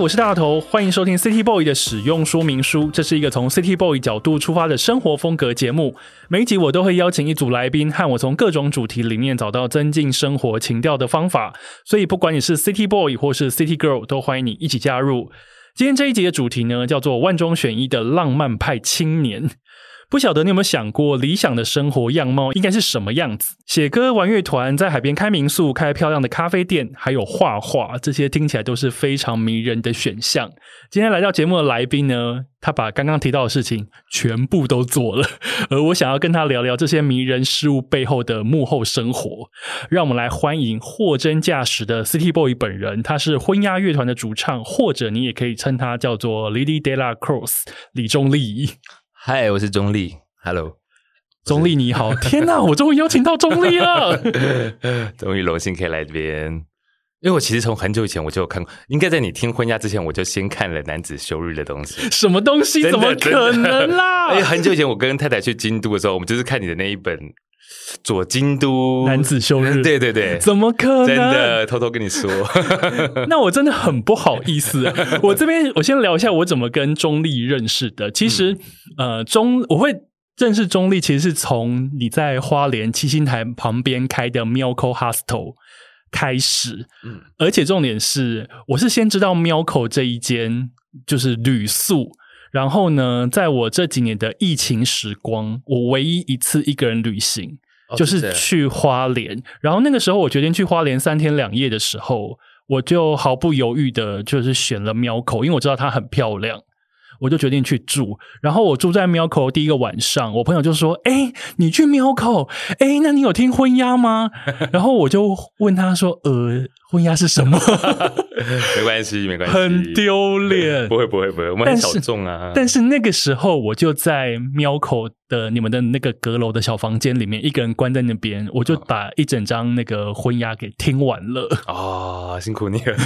我是大头，欢迎收听 City Boy 的使用说明书。这是一个从 City Boy 角度出发的生活风格节目。每一集我都会邀请一组来宾，和我从各种主题里面找到增进生活情调的方法。所以，不管你是 City Boy 或是 City Girl，都欢迎你一起加入。今天这一集的主题呢，叫做万中选一的浪漫派青年。不晓得你有没有想过，理想的生活样貌应该是什么样子？写歌、玩乐团，在海边开民宿、开漂亮的咖啡店，还有画画，这些听起来都是非常迷人的选项。今天来到节目的来宾呢，他把刚刚提到的事情全部都做了，而我想要跟他聊聊这些迷人事物背后的幕后生活。让我们来欢迎货真价实的 City Boy 本人，他是婚鸦乐团的主唱，或者你也可以称他叫做 Lily Dela Cross 李忠立。嗨，我是钟丽。Hello，钟丽你好！天哪，我终于邀请到钟丽了，终于荣幸可以来这边。因为我其实从很久以前我就有看过，应该在你听婚嫁之前，我就先看了男子休日的东西。什么东西？怎么可能啦？哎，很久以前我跟太太去京都的时候，我们就是看你的那一本《左京都男子休日》。对对对，怎么可能？真的，偷偷跟你说，那我真的很不好意思。我这边 我先聊一下我怎么跟中立认识的。其实，呃，中我会。认识中立其实是从你在花莲七星台旁边开的 Milko Hostel 开始，嗯，而且重点是，我是先知道 Milko 这一间就是旅宿，然后呢，在我这几年的疫情时光，我唯一一次一个人旅行就是去花莲，然后那个时候我决定去花莲三天两夜的时候，我就毫不犹豫的就是选了 Milko，因为我知道它很漂亮。我就决定去住，然后我住在喵口第一个晚上，我朋友就说：“哎，你去喵口，哎，那你有听婚鸭吗？”然后我就问他说：“呃。”婚鸭是什么？没关系，没关系，很丢脸。不会，不会，不会，我们很小众啊。但是那个时候，我就在喵口的你们的那个阁楼的小房间里面，一个人关在那边，我就把一整张那个婚鸭给听完了。啊，辛苦你了。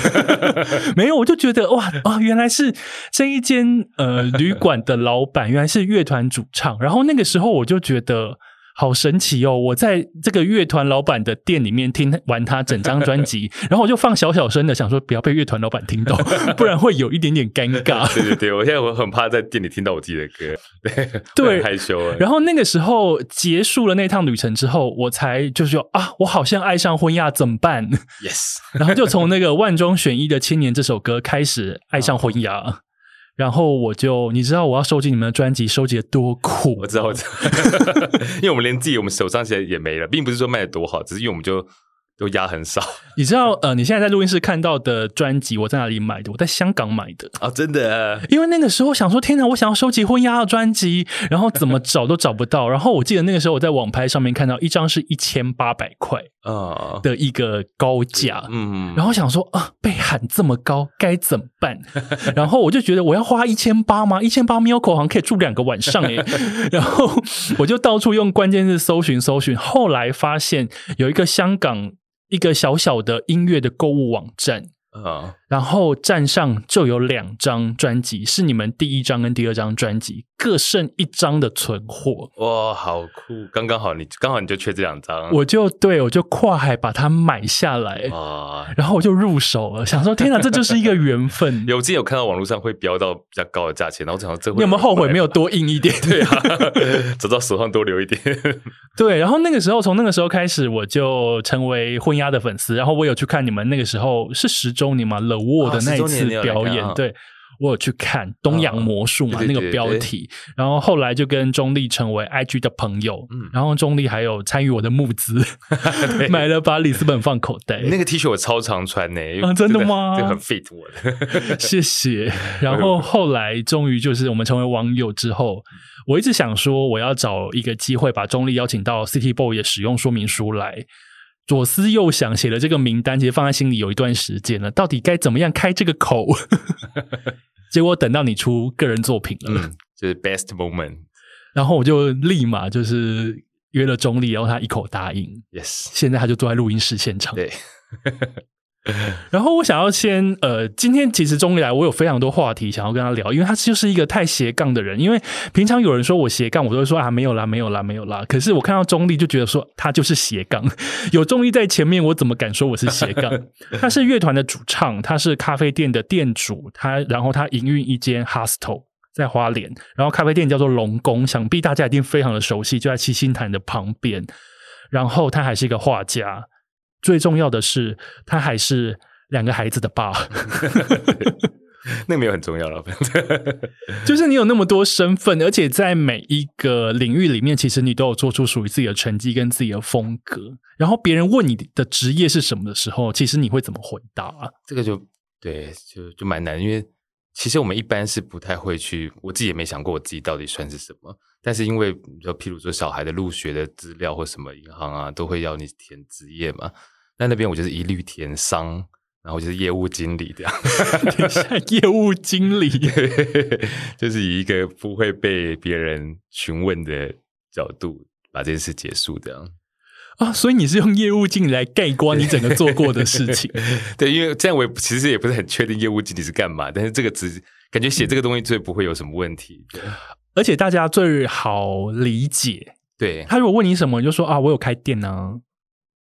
没有，我就觉得哇啊，原来是这一间呃旅馆的老板，原来是乐团主唱。然后那个时候，我就觉得。好神奇哦！我在这个乐团老板的店里面听完他整张专辑，然后我就放小小声的，想说不要被乐团老板听到，不然会有一点点尴尬。对对对，我现在我很怕在店里听到我自己的歌，对，害羞。然后那个时候结束了那趟旅程之后，我才就是说啊，我好像爱上婚亚，怎么办？Yes，然后就从那个万中选一的青年这首歌开始爱上婚亚。然后我就，你知道我要收集你们的专辑，收集的多苦。我知道，我知道，因为我们连自己我们手上现在也没了，并不是说卖的多好，只是因为我们就。都压很少，你知道？呃，你现在在录音室看到的专辑，我在哪里买的？我在香港买的啊！真的，因为那个时候想说，天哪，我想要收集婚压的专辑，然后怎么找都找不到。然后我记得那个时候我在网拍上面看到一张是一千八百块啊的一个高价，嗯，然后想说啊，被喊这么高该怎么办？然后我就觉得我要花一千八吗？一千八喵口好像可以住两个晚上诶。然后我就到处用关键字搜寻搜寻，后来发现有一个香港。一个小小的音乐的购物网站啊。然后站上就有两张专辑，是你们第一张跟第二张专辑各剩一张的存货。哇，好酷！刚刚好，你刚好你就缺这两张，我就对我就跨海把它买下来啊，然后我就入手了，想说天哪，这就是一个缘分。有之前有看到网络上会标到比较高的价钱，然后想说这你有没有后悔没有多印一点？对啊，走到手上多留一点。对，然后那个时候从那个时候开始，我就成为婚鸭的粉丝，然后我有去看你们那个时候是十周年吗？了。我的那一次表演，对我有去看《东洋魔术》嘛，那个标题，然后后来就跟钟丽成为 IG 的朋友，嗯然后钟丽还有参与我的募资，买了把里斯本放口袋。那个 T 恤我超常穿呢，真的吗？就很 fit 我的，谢谢。然后后来终于就是我们成为网友之后，我一直想说我要找一个机会把中立邀请到 City Boy 的使用说明书来。左思右想，写了这个名单，其实放在心里有一段时间了。到底该怎么样开这个口？结果等到你出个人作品了，就是 best moment，然后我就立马就是约了钟丽，然后他一口答应。Yes，现在他就坐在录音室现场。对，然后我想要先呃，今天其实钟丽来，我有非常多话题想要跟他聊，因为他就是一个太斜杠的人。因为平常有人说我斜杠，我都会说啊没有啦，没有啦，没有啦。可是我看到钟丽就觉得说他就是斜杠，有钟丽在前面，我怎么敢说我是斜杠？他是乐团的主唱，他是咖啡店的店主，他然后他营运一间 hostel 在花莲，然后咖啡店叫做龙宫，想必大家一定非常的熟悉，就在七星潭的旁边。然后他还是一个画家。最重要的是，他还是两个孩子的爸。那没有很重要了，就是你有那么多身份，而且在每一个领域里面，其实你都有做出属于自己的成绩跟自己的风格。然后别人问你的职业是什么的时候，其实你会怎么回答？这个就对，就就蛮难，因为其实我们一般是不太会去，我自己也没想过我自己到底算是什么。但是因为就譬如说小孩的入学的资料或什么银行啊，都会要你填职业嘛。在那边我就是一律填商，然后就是业务经理这样。业务经理 就是以一个不会被别人询问的角度把这件事结束这样。啊，所以你是用业务经理来盖棺你整个做过的事情？对，因为这样我其实也不是很确定业务经理是干嘛，但是这个只感觉写这个东西最不会有什么问题，而且大家最好理解。对他如果问你什么，你就说啊，我有开店呢。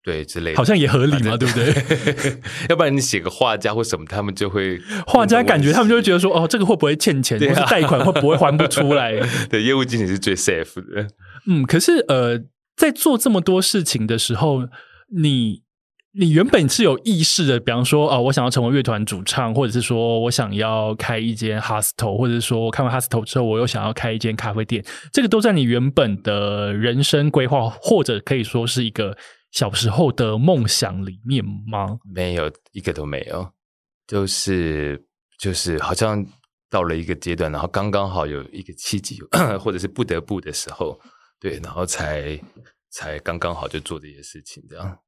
对，之类好像也合理嘛，对不对？要不然你写个画家或什么，他们就会画家感觉他们就会觉得说，哦，这个会不会欠钱，或是贷款会不会还不出来？对，业务经理是最 safe 的。嗯，可是呃，在做这么多事情的时候，你你原本是有意识的，比方说，哦，我想要成为乐团主唱，或者是说我想要开一间 hostel，或者是说我看完 hostel 之后，我又想要开一间咖啡店，这个都在你原本的人生规划，或者可以说是一个。小时候的梦想里面吗？没有一个都没有，就是就是好像到了一个阶段，然后刚刚好有一个契机，或者是不得不的时候，对，然后才才刚刚好就做这些事情，这样。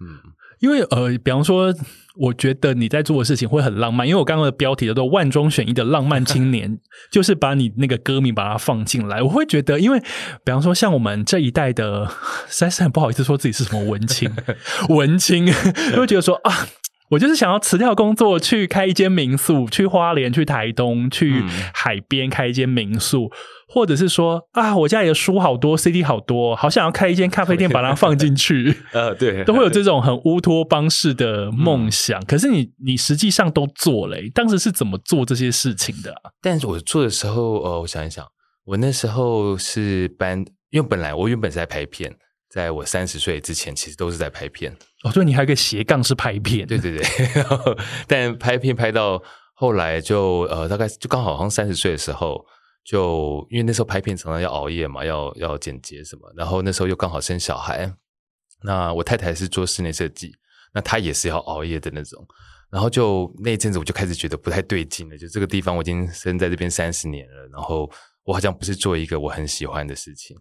嗯，因为呃，比方说，我觉得你在做的事情会很浪漫，因为我刚刚的标题叫做“万中选一的浪漫青年 ”，就是把你那个歌名把它放进来。我会觉得，因为比方说，像我们这一代的，实在是很不好意思说自己是什么文青，文青，会觉得说啊。我就是想要辞掉工作，去开一间民宿，去花莲、去台东、去海边开一间民宿，或者是说啊，我家里的书好多，CD 好多，好想要开一间咖啡店，把它放进去。呃，对，都会有这种很乌托邦式的梦想。可是你，你实际上都做了，当时是怎么做这些事情的？但是我做的时候，呃，我想一想，我那时候是搬，因为本来我原本是在拍片。在我三十岁之前，其实都是在拍片。哦，对，你还有个斜杠是拍片。对对对，但拍片拍到后来就呃，大概就刚好好像三十岁的时候，就因为那时候拍片常常要熬夜嘛，要要剪接什么，然后那时候又刚好生小孩。那我太太是做室内设计，那她也是要熬夜的那种。然后就那一阵子，我就开始觉得不太对劲了。就这个地方，我已经生在这边三十年了，然后我好像不是做一个我很喜欢的事情。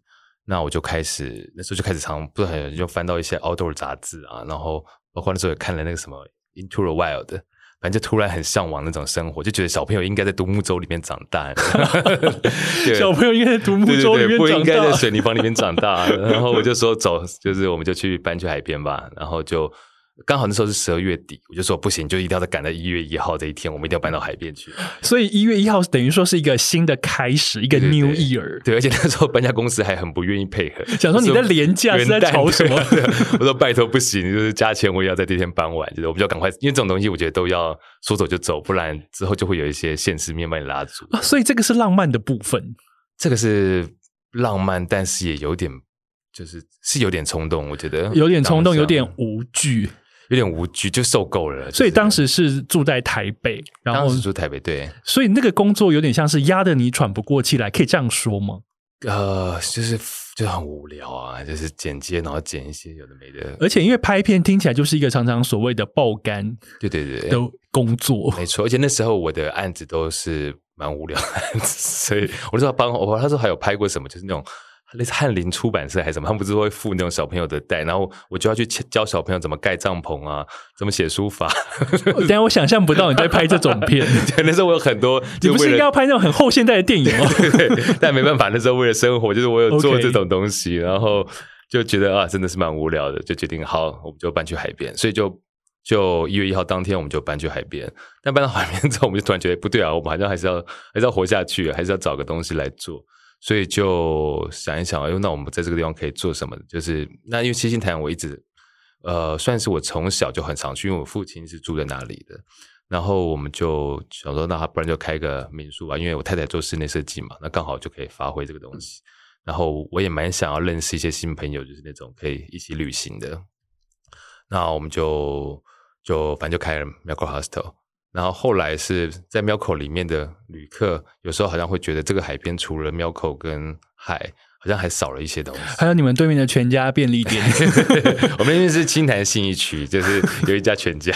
那我就开始，那时候就开始常不很就翻到一些 outdoor 杂志啊，然后包括那时候也看了那个什么 Into the Wild，反正就突然很向往那种生活，就觉得小朋友应该在独木舟里面长大，小朋友应该在独木舟里面长大，不应该在水泥房里面长大。然后我就说走，就是我们就去搬去海边吧，然后就。刚好那时候是十二月底，我就说不行，就一定要再赶在一月一号这一天，我们一定要搬到海边去。所以一月一号等于说是一个新的开始，一个 New Year。对，而且那时候搬家公司还很不愿意配合，想说你在廉价是在吵什么？我说拜托不行，就是加钱我也要在这天搬完，就是我们就赶快，因为这种东西我觉得都要说走就走，不然之后就会有一些现实面把你拉住。所以这个是浪漫的部分，这个是浪漫，但是也有点就是是有点冲动，我觉得有点冲动，有点无惧。有点无趣，就受够了。所以当时是住在台北，然后住台北，对。所以那个工作有点像是压得你喘不过气来，可以这样说吗？呃，就是就很无聊啊，就是剪接，然后剪一些有的没的。而且因为拍片听起来就是一个常常所谓的爆肝，对对对，的工作没错。而且那时候我的案子都是蛮无聊的案子，所以我就要帮我。他说还有拍过什么，就是那种。类似翰林出版社还是什么，他们不是会附那种小朋友的袋，然后我就要去教小朋友怎么盖帐篷啊，怎么写书法。等下我想象不到你在拍这种片，那时候我有很多，你不是应该要拍那种很后现代的电影吗？对，但没办法，那时候为了生活，就是我有做这种东西，然后就觉得啊，真的是蛮无聊的，就决定好，我们就搬去海边，所以就就一月一号当天我们就搬去海边。但搬到海边之后，我们就突然觉得不对啊，我们好像还是要还是要活下去，还是要找个东西来做。所以就想一想，哎呦，那我们在这个地方可以做什么？就是那因为七星潭，我一直呃算是我从小就很常去，因为我父亲是住在那里的。然后我们就想说，那不然就开个民宿吧，因为我太太做室内设计嘛，那刚好就可以发挥这个东西。然后我也蛮想要认识一些新朋友，就是那种可以一起旅行的。那我们就就反正就开了 Milko Hostel。然后后来是在 Milko 里面的旅客，有时候好像会觉得这个海边除了 Milko 跟海。好像还少了一些东西，还有你们对面的全家便利店。我们那边是青潭信义区，就是有一家全家，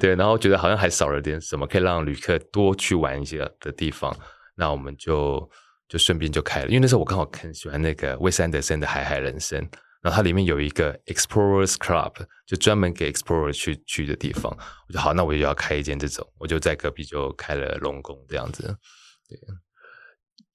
对，然后觉得好像还少了点什么，可以让旅客多去玩一些的地方。那我们就就顺便就开了，因为那时候我刚好很喜欢那个威斯安德森的《海海人生》，然后它里面有一个 Explorers Club，就专门给 Explorer 去去的地方。我就好，那我就要开一间这种，我就在隔壁就开了龙宫这样子，对。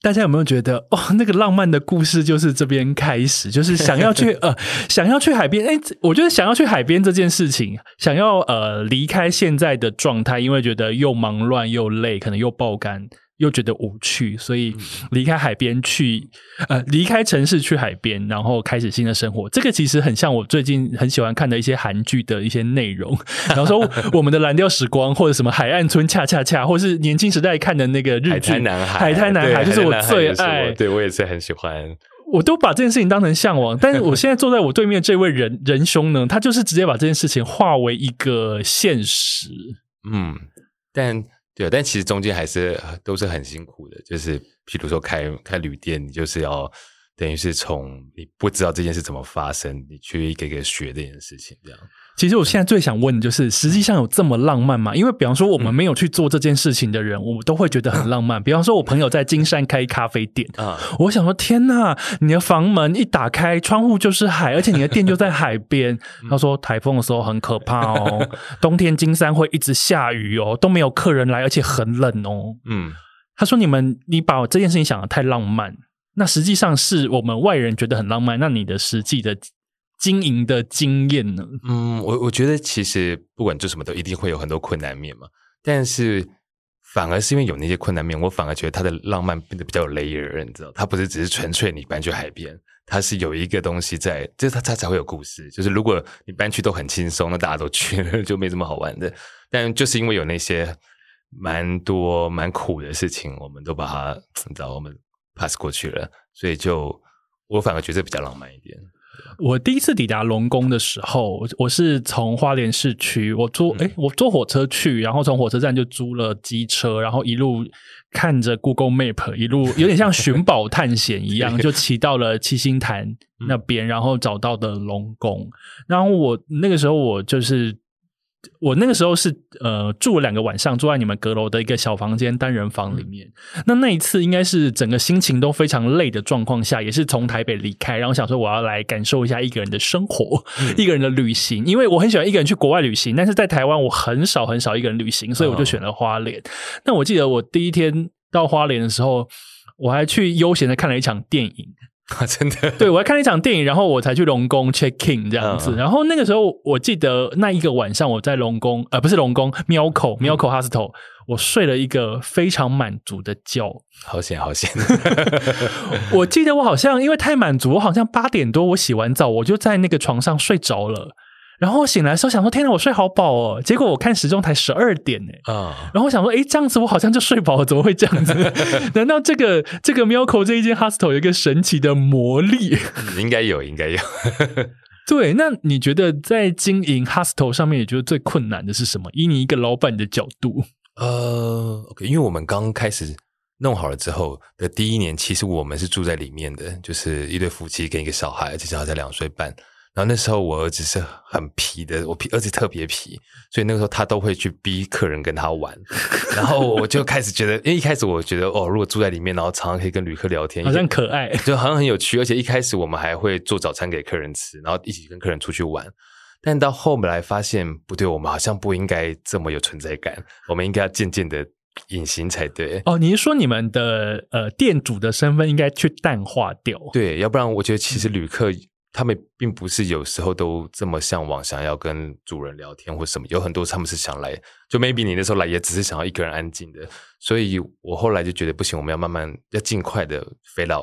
大家有没有觉得哦，那个浪漫的故事就是这边开始，就是想要去 呃，想要去海边。哎，我觉得想要去海边这件事情，想要呃离开现在的状态，因为觉得又忙乱又累，可能又爆肝。又觉得无趣，所以离开海边去，呃，离开城市去海边，然后开始新的生活。这个其实很像我最近很喜欢看的一些韩剧的一些内容，然后说我们的蓝调时光，或者什么海岸村恰恰恰，或是年轻时代看的那个日剧《海滩男孩》，海滩男孩就是我最爱。对我也是很喜欢，我都把这件事情当成向往。但是我现在坐在我对面这位仁仁兄呢，他就是直接把这件事情化为一个现实。嗯，但。对，但其实中间还是都是很辛苦的，就是譬如说开开旅店，你就是要等于是从你不知道这件事怎么发生，你去一个一个学这件事情，这样。其实我现在最想问的就是，实际上有这么浪漫吗？因为比方说我们没有去做这件事情的人，我们都会觉得很浪漫。比方说，我朋友在金山开咖啡店啊，我想说，天呐，你的房门一打开，窗户就是海，而且你的店就在海边。他说，台风的时候很可怕哦，冬天金山会一直下雨哦，都没有客人来，而且很冷哦。嗯，他说，你们你把这件事情想的太浪漫，那实际上是我们外人觉得很浪漫，那你的实际的。经营的经验呢？嗯，我我觉得其实不管做什么都一定会有很多困难面嘛。但是反而是因为有那些困难面，我反而觉得它的浪漫变得比较有 layer，你知道？它不是只是纯粹你搬去海边，它是有一个东西在，就是它它才会有故事。就是如果你搬去都很轻松，那大家都去了 就没这么好玩的。但就是因为有那些蛮多蛮苦的事情，我们都把它你知道我们 pass 过去了，所以就我反而觉得比较浪漫一点。我第一次抵达龙宫的时候，我是从花莲市区，我坐哎，我坐火车去，然后从火车站就租了机车，然后一路看着 Google Map，一路 有点像寻宝探险一样，就骑到了七星潭那边，然后找到的龙宫。然后我那个时候我就是。我那个时候是呃住了两个晚上，住在你们阁楼的一个小房间单人房里面。那那一次应该是整个心情都非常累的状况下，也是从台北离开，然后想说我要来感受一下一个人的生活，一个人的旅行。因为我很喜欢一个人去国外旅行，但是在台湾我很少很少一个人旅行，所以我就选了花莲。那我记得我第一天到花莲的时候，我还去悠闲的看了一场电影。啊，真的，对我还看了一场电影，然后我才去龙宫 check in 这样子。然后那个时候，我记得那一个晚上，我在龙宫，呃，不是龙宫，喵口喵口 hostel，我睡了一个非常满足的觉。好险，好险！我记得我好像因为太满足，我好像八点多我洗完澡，我就在那个床上睡着了。然后我醒来的时候想说：“天哪，我睡好饱哦！”结果我看时钟才十二点呢。啊！然后我想说：“哎，这样子我好像就睡饱了，怎么会这样子？难道这个这个 Milko 这一间 hostel 有一个神奇的魔力？应该有，应该有。对，那你觉得在经营 hostel 上面，你觉得最困难的是什么？以你一个老板的角度，呃，OK，因为我们刚开始弄好了之后的第一年，其实我们是住在里面的，就是一对夫妻跟一个小孩，而且小孩才两岁半。然后那时候我儿子是很皮的，我皮儿子特别皮，所以那个时候他都会去逼客人跟他玩。然后我就开始觉得，因为一开始我觉得哦，如果住在里面，然后常常可以跟旅客聊天，好像可爱，就好像很有趣。而且一开始我们还会做早餐给客人吃，然后一起跟客人出去玩。但到后来发现不对，我们好像不应该这么有存在感，我们应该要渐渐的隐形才对。哦，你是说你们的呃店主的身份应该去淡化掉？对，要不然我觉得其实旅客。他们并不是有时候都这么向往想要跟主人聊天或什么，有很多他们是想来，就 maybe 你那时候来也只是想要一个人安静的，所以我后来就觉得不行，我们要慢慢要尽快的飞到，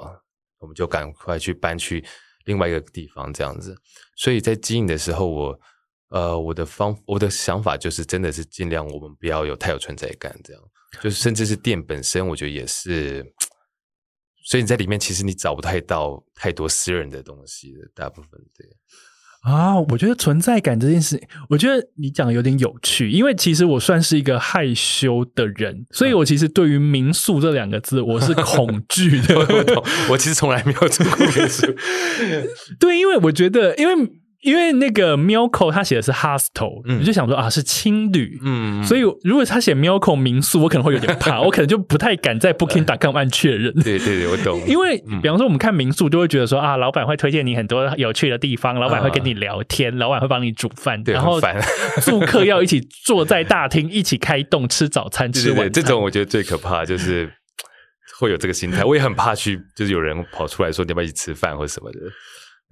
我们就赶快去搬去另外一个地方这样子。所以在经营的时候，我呃我的方我的想法就是真的是尽量我们不要有太有存在感，这样就是甚至是店本身，我觉得也是。所以你在里面其实你找不太到太多私人的东西的，大部分对啊，我觉得存在感这件事，我觉得你讲的有点有趣，因为其实我算是一个害羞的人，所以我其实对于民宿这两个字我是恐惧的。我其实从来没有住过民宿，对，因为我觉得因为。因为那个 Milko 他写的是 hostel，我就想说啊是青旅，嗯，所以如果他写 Milko 民宿，我可能会有点怕，我可能就不太敢在 Booking.com 按确认。对对对，我懂。因为比方说我们看民宿，就会觉得说啊，老板会推荐你很多有趣的地方，老板会跟你聊天，老板会帮你煮饭，然后 住客要一起坐在大厅一起开动吃早餐吃晚餐。这种我觉得最可怕，就是会有这个心态。我也很怕去，就是有人跑出来说你要不要一起吃饭或什么的。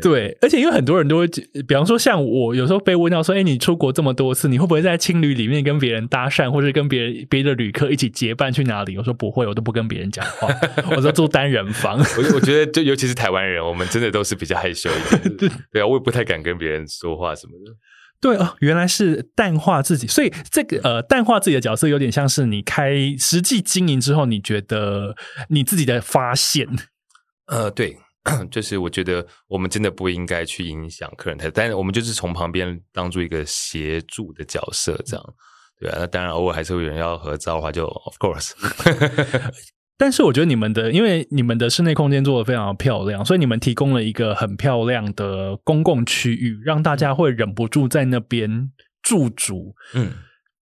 对，而且因为很多人都会，比方说像我，有时候被问到说：“哎，你出国这么多次，你会不会在青旅里面跟别人搭讪，或者跟别人别的旅客一起结伴去哪里？”我说不会，我都不跟别人讲话，我说住单人房。我我觉得，就尤其是台湾人，我们真的都是比较害羞一点。对对啊，我也不太敢跟别人说话什么的。对啊，原来是淡化自己，所以这个呃，淡化自己的角色有点像是你开实际经营之后，你觉得你自己的发现。呃，对。就是我觉得我们真的不应该去影响客人太，但是我们就是从旁边当做一个协助的角色，这样对啊。那当然偶尔还是会有人要合照的话，就 of course。但是我觉得你们的，因为你们的室内空间做的非常漂亮，所以你们提供了一个很漂亮的公共区域，让大家会忍不住在那边驻足。嗯。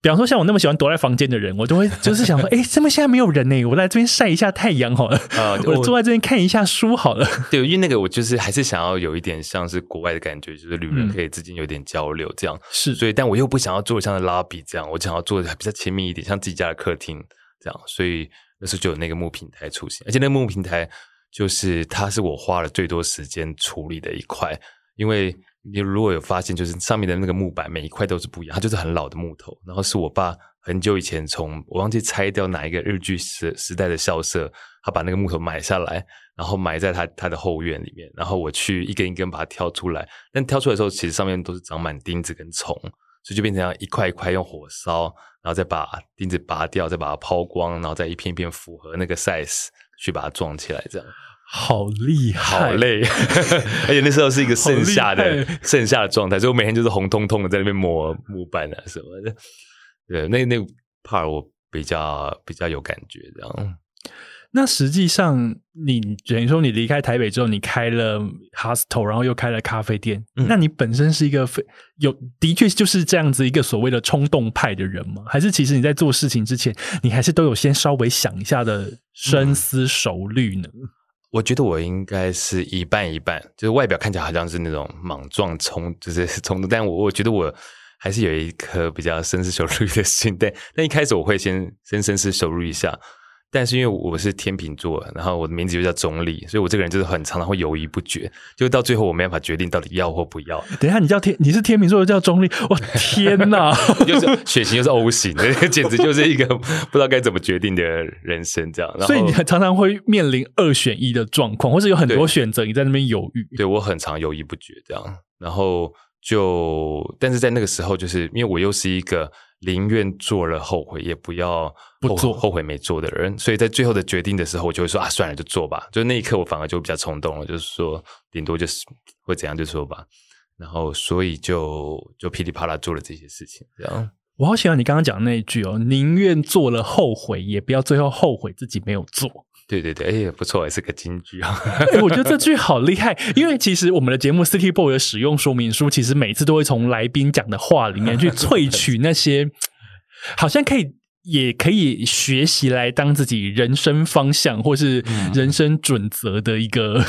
比方说，像我那么喜欢躲在房间的人，我都会就是想说，哎，这边现在没有人呢，我来这边晒一下太阳好了。啊，我坐在这边看一下书好了。对，因为那个我就是还是想要有一点像是国外的感觉，就是旅人可以之间有点交流这样。是，所以但我又不想要做像拉比这样，我想要做的比较亲密一点，像自己家的客厅这样。所以那时候就有那个木平台出现，而且那个木平台就是它是我花了最多时间处理的一块，因为。你如果有发现，就是上面的那个木板每一块都是不一样，它就是很老的木头。然后是我爸很久以前从我忘记拆掉哪一个日剧时时代的校舍，他把那个木头买下来，然后埋在他他的后院里面。然后我去一根一根把它挑出来，但挑出来的时候，其实上面都是长满钉子跟虫，所以就变成一块一块用火烧，然后再把钉子拔掉，再把它抛光，然后再一片一片符合那个 size 去把它装起来，这样。好厉害，好累，而且那时候是一个盛夏的盛夏的状态，所以我每天就是红彤彤的在那边磨木板啊什么的。对，那那 part 我比较比较有感觉这样。那实际上，你等于说你离开台北之后，你开了 hostel，然后又开了咖啡店。那你本身是一个非有的确就是这样子一个所谓的冲动派的人吗？还是其实你在做事情之前，你还是都有先稍微想一下的深思熟虑呢？我觉得我应该是一半一半，就是外表看起来好像是那种莽撞冲，就是 冲动，但我我觉得我还是有一颗比较深思熟虑的心，但但一开始我会先先深思熟虑一下。但是因为我是天秤座，然后我的名字又叫中立，所以我这个人就是很常常会犹豫不决，就到最后我没办法决定到底要或不要。等一下，你叫天，你是天秤座叫中立，我天哪！又是血型又是 O 型，简直就是一个不知道该怎么决定的人生这样。所以你常常会面临二选一的状况，或是有很多选择，你在那边犹豫。对我很常犹豫不决这样，然后就但是在那个时候，就是因为我又是一个。宁愿做了后悔，也不要不做后悔没做的人。所以在最后的决定的时候，我就会说啊，算了，就做吧。就那一刻，我反而就比较冲动了，就是说，顶多就是会怎样就说吧。然后，所以就就噼里啪啦做了这些事情。这样，我好喜欢你刚刚讲的那一句哦，宁愿做了后悔，也不要最后后悔自己没有做。对对对，哎，不错，也是个金句啊！我觉得这句好厉害，因为其实我们的节目《City Boy》的使用说明书，其实每次都会从来宾讲的话里面去萃取那些，好像可以也可以学习来当自己人生方向或是人生准则的一个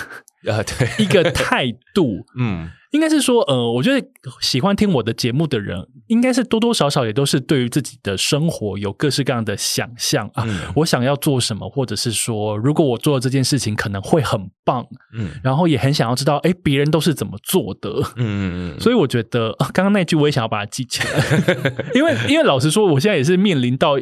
啊，对一个态度。嗯，应该是说，呃，我觉得喜欢听我的节目的人，应该是多多少少也都是对于自己的生活有各式各样的想象啊。嗯我想要做什么，或者是说，如果我做了这件事情，可能会很棒，嗯然后也很想要知道，哎，别人都是怎么做的。嗯嗯嗯，所以我觉得啊刚刚那句我也想要把它记起来，因为因为老实说，我现在也是面临到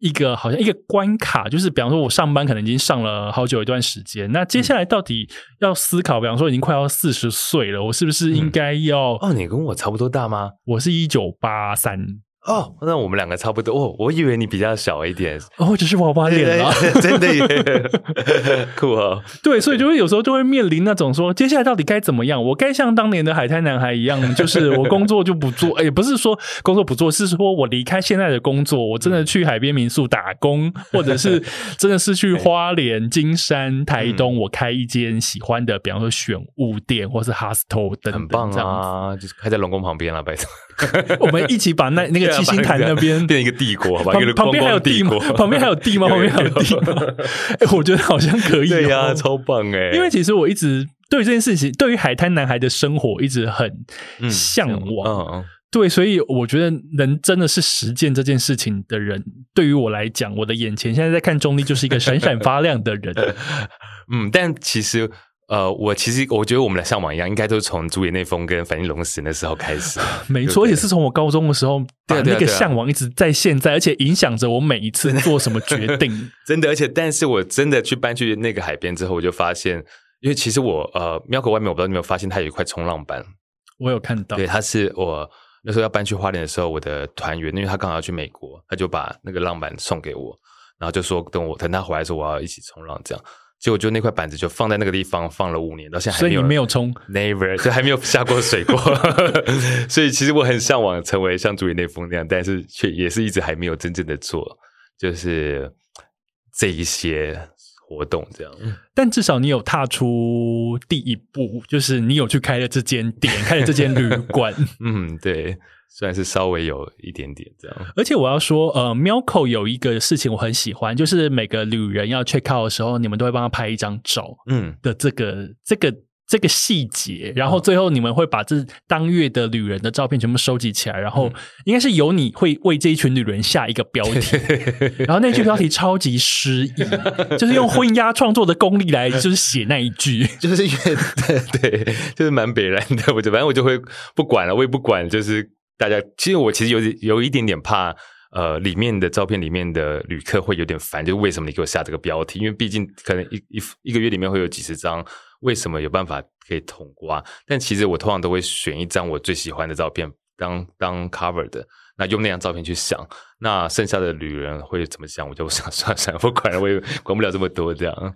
一个好像一个关卡，就是比方说我上班可能已经上了好久一段时间，那接下来到底要思考，比方说已经快要四十岁了，我是不是应该要？哦，你跟我差不多大吗？我是一九八三，哦，那我们两个差不多。哦，我以为你比较小一点。哦，只是娃娃脸啊。真的耶，酷哦。对，所以就会有时候就会面临那种说，接下来到底该怎么样？我该像当年的海滩男孩一样，就是我工作就不做，也不是说工作不做，是说我离开现在的工作，我真的去海边民宿打工，或者是真的是去花莲、金山、台东，我开一间喜欢的，比方说选物店或是 hostel 等等，很棒。啊，就是开在龙宫旁边了，拜托。我们一起把那 那个七星潭那边变一个帝国，好吧？旁旁边还有帝？国旁边还有地吗？旁边还有地吗？哎，我觉得好像可以、哦。对呀，超棒哎！因为其实我一直对这件事情，对于海滩男孩的生活一直很嗯向往。嗯嗯对，所以我觉得能真的是实践这件事情的人，对于我来讲，我的眼前现在在看中立就是一个闪闪发亮的人。嗯，但其实。呃，我其实我觉得我们的向往一样，应该都是从竹野内丰跟反应龙石那时候开始。没错，也是从我高中的时候，把那个向往一直在现在，而且影响着我每一次做什么决 定。真的，而且但是我真的去搬去那个海边之后，我就发现，因为其实我呃庙口外面，我不知道你有没有发现，它有一块冲浪板。我有看到，对，它是我那时候要搬去花莲的时候，我的团员，因为他刚好要去美国，他就把那个浪板送给我，然后就说等我等他回来的时候，我要一起冲浪这样。结果就那块板子就放在那个地方放了五年，到现在还所以没有你没有冲。never 就还没有下过水过，所以其实我很向往成为像竹野内丰那样，但是却也是一直还没有真正的做，就是这一些活动这样。但至少你有踏出第一步，就是你有去开了这间店，开了这间旅馆。嗯，对，虽然是稍微有一点点这样。而且我要说，呃，Milko 有一个事情我很喜欢，就是每个旅人要 check out 的时候，你们都会帮他拍一张照嗯，的这个这个这个细节，然后最后你们会把这当月的旅人的照片全部收集起来，然后应该是由你会为这一群旅人下一个标题，然后那句标题超级诗意，就是用混押创作的功力来就是写那一句。就是因为对对，就是蛮北然的，我就反正我就会不管了，我也不管，就是大家。其实我其实有有一点点怕，呃，里面的照片里面的旅客会有点烦，就是为什么你给我下这个标题？因为毕竟可能一一一个月里面会有几十张，为什么有办法可以统刮？但其实我通常都会选一张我最喜欢的照片当当 cover 的。那用那张照片去想，那剩下的旅人会怎么想，我就想算了算了，不管了，我也管不了这么多，这样。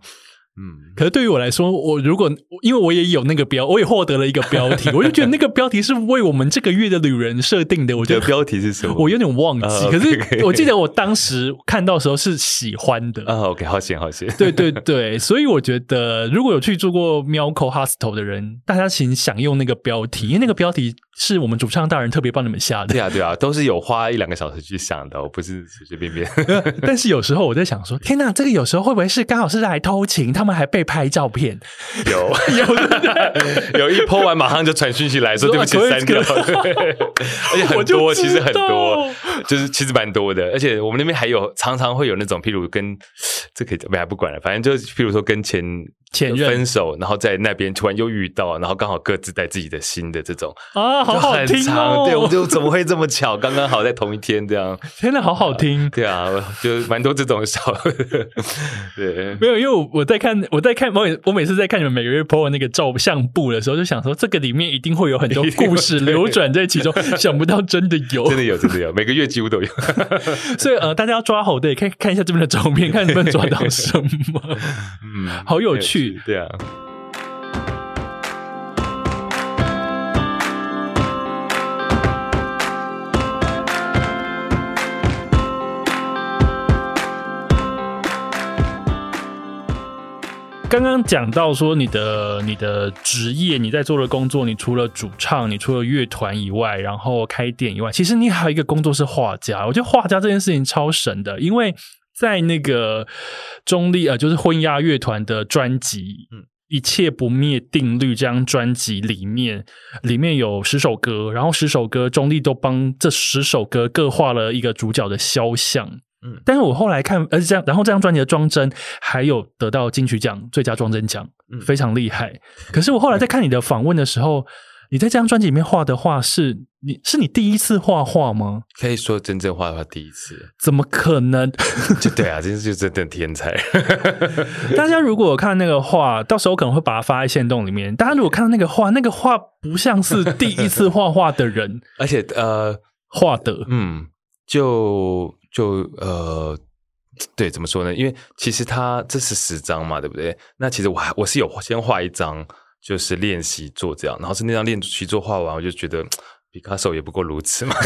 嗯，可是对于我来说，我如果因为我也有那个标，我也获得了一个标题，我就觉得那个标题是为我们这个月的旅人设定的。我觉得标题是什么？我有点忘记，啊可是我记得我当时看到的时候是喜欢的。啊，OK，好险好险。对对对，所以我觉得如果有去住过喵口 hostel 的人，大家请享用那个标题，因为那个标题是我们主唱大人特别帮你们下的。对啊对啊，都是有花一两个小时去想的，我不是 随随便便。但是有时候我在想说，天哪，这个有时候会不会是刚好是来偷情，他们还被拍照片？有 有的有一抛完马上就传讯息来说对不起说啊删掉，而且很多，其实很多，就是其实蛮多的，而且我们那边还有常常会有那种，譬如跟这可以不还不管了，反正就譬如说跟前前任分手，然后在那边突然又遇到，然后刚好各自带自己的新的这种，啊，好就好听哦！对，我就怎么会这么巧，刚刚好在同一天这样。天哪，好好听。对啊，就蛮多这种小，对，没有，因为我我在看我在看我每我每次在看你们每个月 po 那个照相簿的时候，就想说这个里面一定会有很多故事流转在其中，想不到真的有，真的有，真的有，每个月几乎都有。所以呃，大家要抓好的也可以看一下这边的照片，看能不能抓到什么。嗯，好有趣对啊。刚刚讲到说你的你的职业，你在做的工作，你除了主唱，你除了乐团以外，然后开店以外，其实你还有一个工作是画家。我觉得画家这件事情超神的，因为在那个中立呃，就是婚鸦乐团的专辑，嗯一切不灭定律》这张专辑里面，里面有十首歌，然后十首歌中立都帮这十首歌各画了一个主角的肖像。嗯，但是我后来看，而且这样，然后这张专辑的装帧还有得到金曲奖最佳装帧奖，非常厉害。可是我后来在看你的访问的时候。你在这张专辑里面画的画是你是你第一次画画吗？可以说真正画画第一次？怎么可能？就对啊，这是就真的天才。大家如果看那个画，到时候可能会把它发在线洞里面。大家如果看到那个画，那个画不像是第一次画画的人，而且呃，画的嗯，就就呃，对，怎么说呢？因为其实他这是十张嘛，对不对？那其实我还我是有先画一张。就是练习做这样，然后是那张练习做画完，我就觉得毕卡索也不过如此嘛。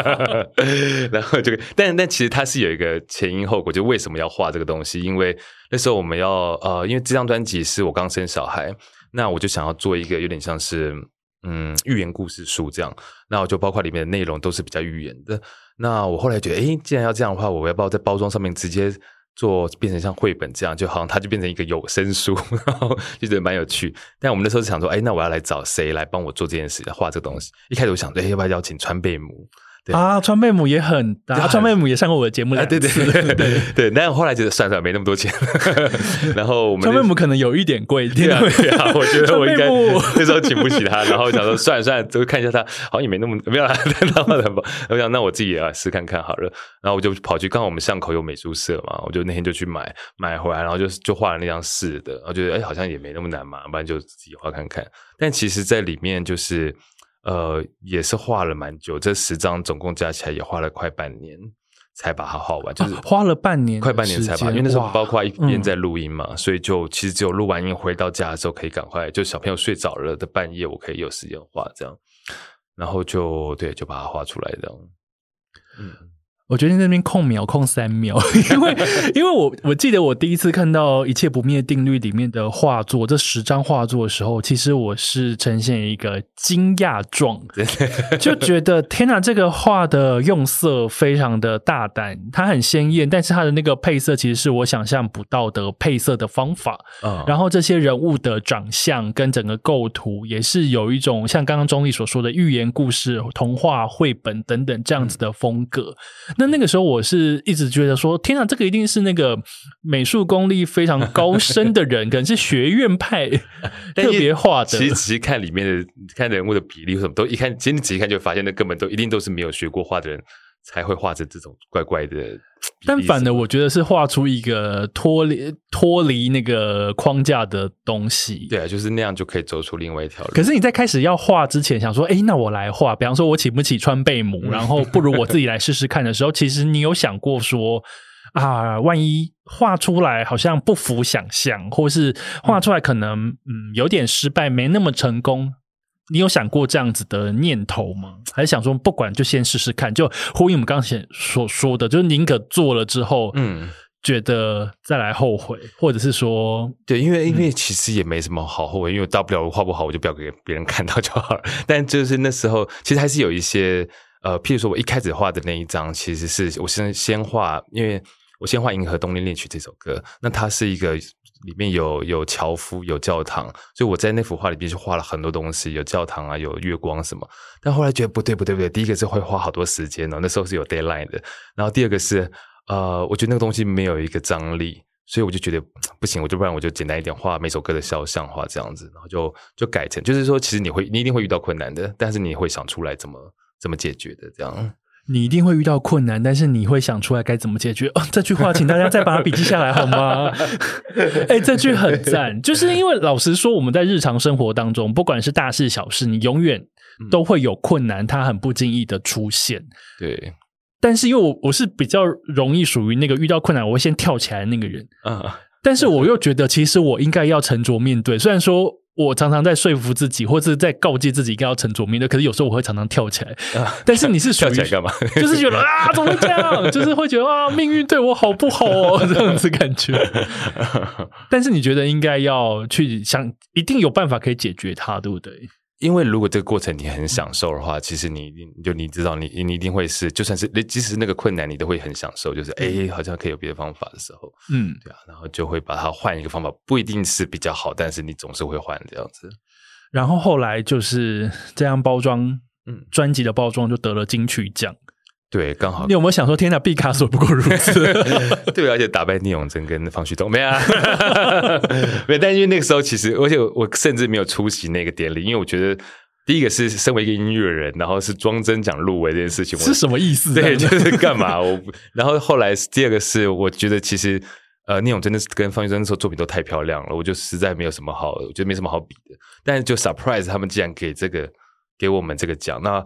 然后这个，但但其实它是有一个前因后果，就为什么要画这个东西？因为那时候我们要呃，因为这张专辑是我刚生小孩，那我就想要做一个有点像是嗯寓言故事书这样，那我就包括里面的内容都是比较寓言的。那我后来觉得，哎，既然要这样的话，我要不要在包装上面直接？做变成像绘本这样，就好像它就变成一个有声书，然后就觉得蛮有趣。但我们那时候是想说，哎，那我要来找谁来帮我做这件事，画这个东西？一开始我想，哎，要不要邀请川贝母？啊，川贝母也很大，川贝母也上过我的节目来，对对对对对。但后来觉得算算没那么多钱，然后我们川贝母可能有一点贵，对啊，我觉得我应该那时候请不起他，然后想说算了算了，就看一下他，好像也没那么没有啦，那么的吧。我想那我自己也要试看看好了，然后我就跑去，刚好我们巷口有美术社嘛，我就那天就去买买回来，然后就就画了那张试的，然后觉得哎好像也没那么难嘛，不然就自己画看看。但其实，在里面就是。呃，也是画了蛮久，这十张总共加起来也花了快半年才把它画完，就是花了半年，快半年才把，因为那时候包括一边在录音嘛，所以就其实只有录完音回到家的时候可以赶快，就小朋友睡着了的半夜，我可以有时间画这样，然后就对，就把它画出来这样，嗯。我决定那边控秒控三秒，因为因为我我记得我第一次看到《一切不灭定律》里面的画作，这十张画作的时候，其实我是呈现一个惊讶状，就觉得天哪，这个画的用色非常的大胆，它很鲜艳，但是它的那个配色其实是我想象不到的配色的方法。嗯，然后这些人物的长相跟整个构图也是有一种像刚刚钟丽所说的寓言故事、童话绘本等等这样子的风格。那那个时候，我是一直觉得说，天啊，这个一定是那个美术功力非常高深的人，可能是学院派 特别画的。其实仔细看里面的，看人物的比例什么，都一看，其实你仔细看就发现，那根本都一定都是没有学过画的人才会画成这种怪怪的。但反的，我觉得是画出一个脱离脱离那个框架的东西。对啊，就是那样就可以走出另外一条路。可是你在开始要画之前，想说，哎，那我来画。比方说，我起不起川贝母，然后不如我自己来试试看的时候，其实你有想过说，啊，万一画出来好像不符想象，或是画出来可能嗯有点失败，没那么成功。你有想过这样子的念头吗？还是想说不管就先试试看？就呼应我们刚才所说的，就是宁可做了之后，嗯，觉得再来后悔，或者是说，对，因为因为其实也没什么好后悔，因为大不了我画不好，我就不要给别人看到就好了。但就是那时候，其实还是有一些呃，譬如说我一开始画的那一张，其实是我先先画，因为我先画《银河动力恋曲》这首歌，那它是一个。里面有有樵夫，有教堂，所以我在那幅画里面就画了很多东西，有教堂啊，有月光什么。但后来觉得不对，不对，不对。第一个是会花好多时间哦，那时候是有 deadline 的。然后第二个是，呃，我觉得那个东西没有一个张力，所以我就觉得不行，我就不然我就简单一点画每首歌的肖像画这样子，然后就就改成，就是说其实你会你一定会遇到困难的，但是你会想出来怎么怎么解决的这样。你一定会遇到困难，但是你会想出来该怎么解决。哦，这句话，请大家再把它笔记下来好吗？哎，这句很赞，就是因为老实说，我们在日常生活当中，不管是大事小事，你永远都会有困难，它很不经意的出现。对，但是因为我我是比较容易属于那个遇到困难我会先跳起来的那个人啊，但是我又觉得其实我应该要沉着面对，虽然说。我常常在说服自己，或者是在告诫自己，应该要沉着面对。可是有时候我会常常跳起来。但是你是 属于干嘛？就是觉得啊，怎么这样？就是会觉得啊，命运对我好不好哦？这样子感觉。但是你觉得应该要去想，一定有办法可以解决它，对不对？因为如果这个过程你很享受的话，其实你一定就你知道你你一定会是，就算是即使那个困难，你都会很享受。就是哎，好像可以有别的方法的时候，嗯，对啊，然后就会把它换一个方法，不一定是比较好，但是你总是会换这样子。然后后来就是这样包装，嗯专辑的包装就得了金曲奖。对，刚好你有没有想说，天哪，毕卡索不过如此？对，而且打败聂永贞跟方旭东没有啊，没有。但因为那个时候其实，而且我甚至没有出席那个典礼，因为我觉得第一个是身为一个音乐人，然后是庄真奖入围这件事情，我是什么意思？对，就是干嘛？我然后后来第二个是，我觉得其实呃，聂永真的是跟方旭东那时候作品都太漂亮了，我就实在没有什么好，我觉得没什么好比的。但是就 surprise 他们竟然给这个给我们这个奖，那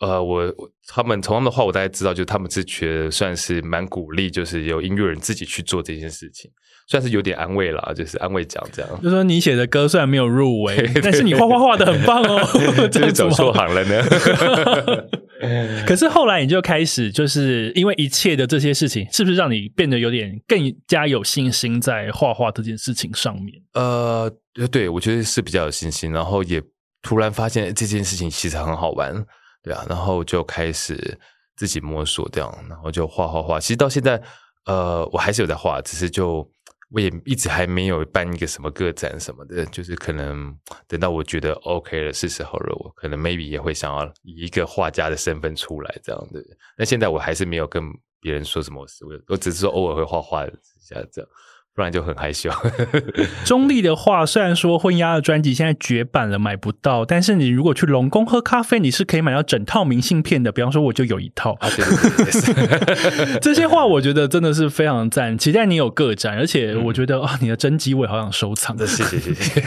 呃，我我他们从他们的话我大概知道，就是他们是觉得算是蛮鼓励，就是有音乐人自己去做这件事情，算是有点安慰啦，就是安慰奖这样。就说你写的歌虽然没有入围，但是你画画画的很棒哦，这就是走错行了呢。可是后来你就开始，就是因为一切的这些事情，是不是让你变得有点更加有信心在画画这件事情上面？呃，对，我觉得是比较有信心，然后也突然发现这件事情其实很好玩，对啊，然后就开始自己摸索这样，然后就画画画。其实到现在，呃，我还是有在画，只是就我也一直还没有办一个什么个展什么的，就是可能等到我觉得 OK 了，是时候了，我可能 maybe 也会想要以一个画家的身份出来这样的。那现在我还是没有跟别人说什么，我我只是说偶尔会画画一下这样，不然就很害羞。中立的话，虽然说婚鸦的专辑现在绝版了，买不到，但是你如果去龙宫喝咖啡，你是可以买到整套明信片的。比方说，我就有一套。啊，对对对对，这些话我觉得真的是非常赞，期待你有个展，而且我觉得啊、你的真机我也好想收藏。谢谢谢谢，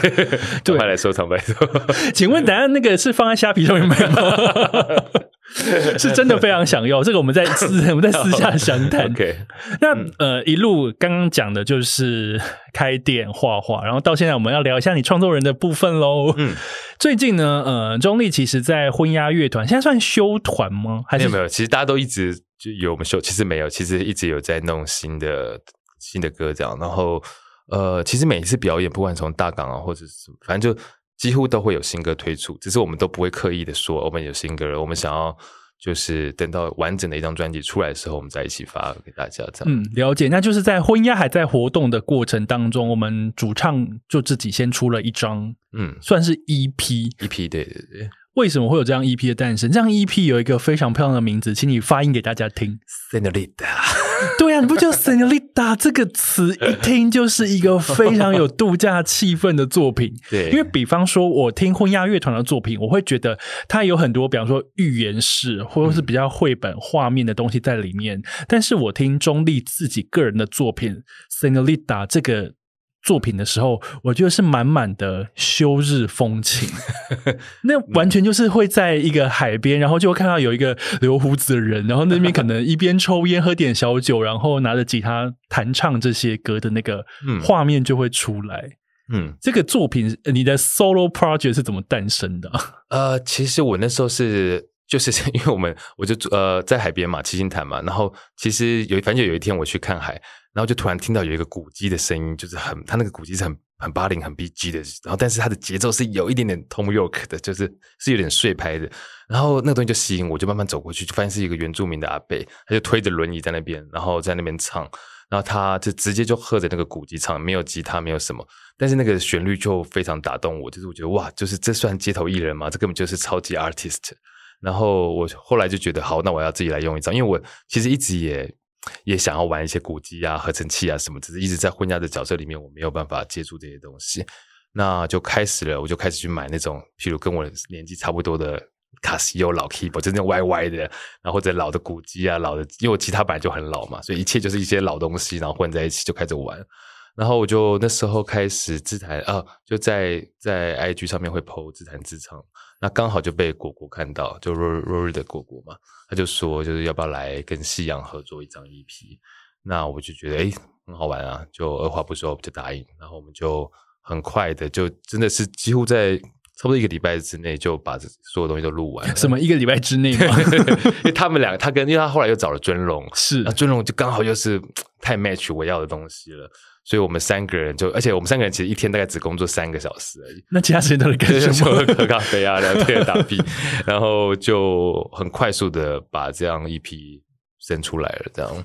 赶快来收藏拜托。请问，等下那个是放在虾皮上面卖吗？是真的非常想要，这个我们在 私我们在私下详谈。OK，那呃，一路刚刚讲的就是开店画画，然后到现在我们要聊一下你创作人的部分喽。嗯，最近呢，呃，中立其实在婚鸦乐团，现在算休团吗？还是没有没有，其实大家都一直就有我们休，其实没有，其实一直有在弄新的新的歌这样，然后呃，其实每一次表演，不管从大港啊，或者是反正就几乎都会有新歌推出，只是我们都不会刻意的说我们有新歌了，我们想要就是等到完整的一张专辑出来的时候，我们再一起发给大家这样。嗯，了解。那就是在婚姻还在活动的过程当中，我们主唱就自己先出了一张，嗯，算是 EP。EP 对对对为什么会有这样 EP 的诞生？这样 EP 有一个非常漂亮的名字，请你发音给大家听。，Senorita，对啊，你不觉得 “senorita” 这个词一听就是一个非常有度假气氛的作品？对，因为比方说，我听混亚乐团的作品，我会觉得它有很多，比方说寓言式或者是比较绘本画面的东西在里面。但是我听中立自己个人的作品《Senorita》这个作品的时候，我觉得是满满的休日风情。那完全就是会在一个海边，然后就会看到有一个留胡子的人，然后那边可能一边抽烟喝点小酒，然后拿着吉他弹唱这些歌的那个嗯画面就会出来。嗯。这个作品，呃你的 solo project 是怎么诞生的啊？呃，其实我那时候是 就是因为我们我就呃在海边嘛，七星潭嘛，然后其实有反正有一天我去看海，然后就突然听到有一个鼓机的声音，就是很他那个鼓机是很很八零很 B G 的，然后但是它的节奏是有一点点 Tom York 的，就是是有点碎拍的，然后那个东西就吸引我，就慢慢走过去，就发现是一个原住民的阿伯，他就推着轮椅在那边，然后在那边唱。然后他就直接就喝着那个鼓机唱，没有吉他，没有什么，但是那个旋律就非常打动我，就是我觉得哇，就是这算街头艺人吗？这根本就是超级 artist。然后我后来就觉得好，那我要自己来用一张，因为我其实一直也也想要玩一些古籍啊、合成器啊什么，只是一直在混压的角色里面我没有办法接触这些东西，那就开始了，我就开始去买那种，譬如跟我年纪差不多的。卡西欧老 keyboard 就是那种歪歪的，然后或者老的古籍啊，老的，因为我吉他本来就很老嘛，所以一切就是一些老东西，然后混在一起就开始玩。然后我就那时候开始自弹啊，就在在 IG 上面会 PO 自弹自唱，那刚好就被果果看到，就 Rory Rory 的果果嘛，他就说就是要不要来跟夕阳合作一张 EP，那我就觉得诶很好玩啊，就二话不说就答应，然后我们就很快的就真的是几乎在差不多一个礼拜之内就把这所有东西都录完了，什么一个礼拜之内吗？因为他们俩，他跟因为他后来又找了尊龙，是那尊龙就刚好又是 太 match 我要的东西了，所以我们三个人就，而且我们三个人其实一天大概只工作三个小时而已。那其他时间都是干就是什么？喝咖啡啊，聊天打屁，然后就很快速的把这样一批生出来了，这样。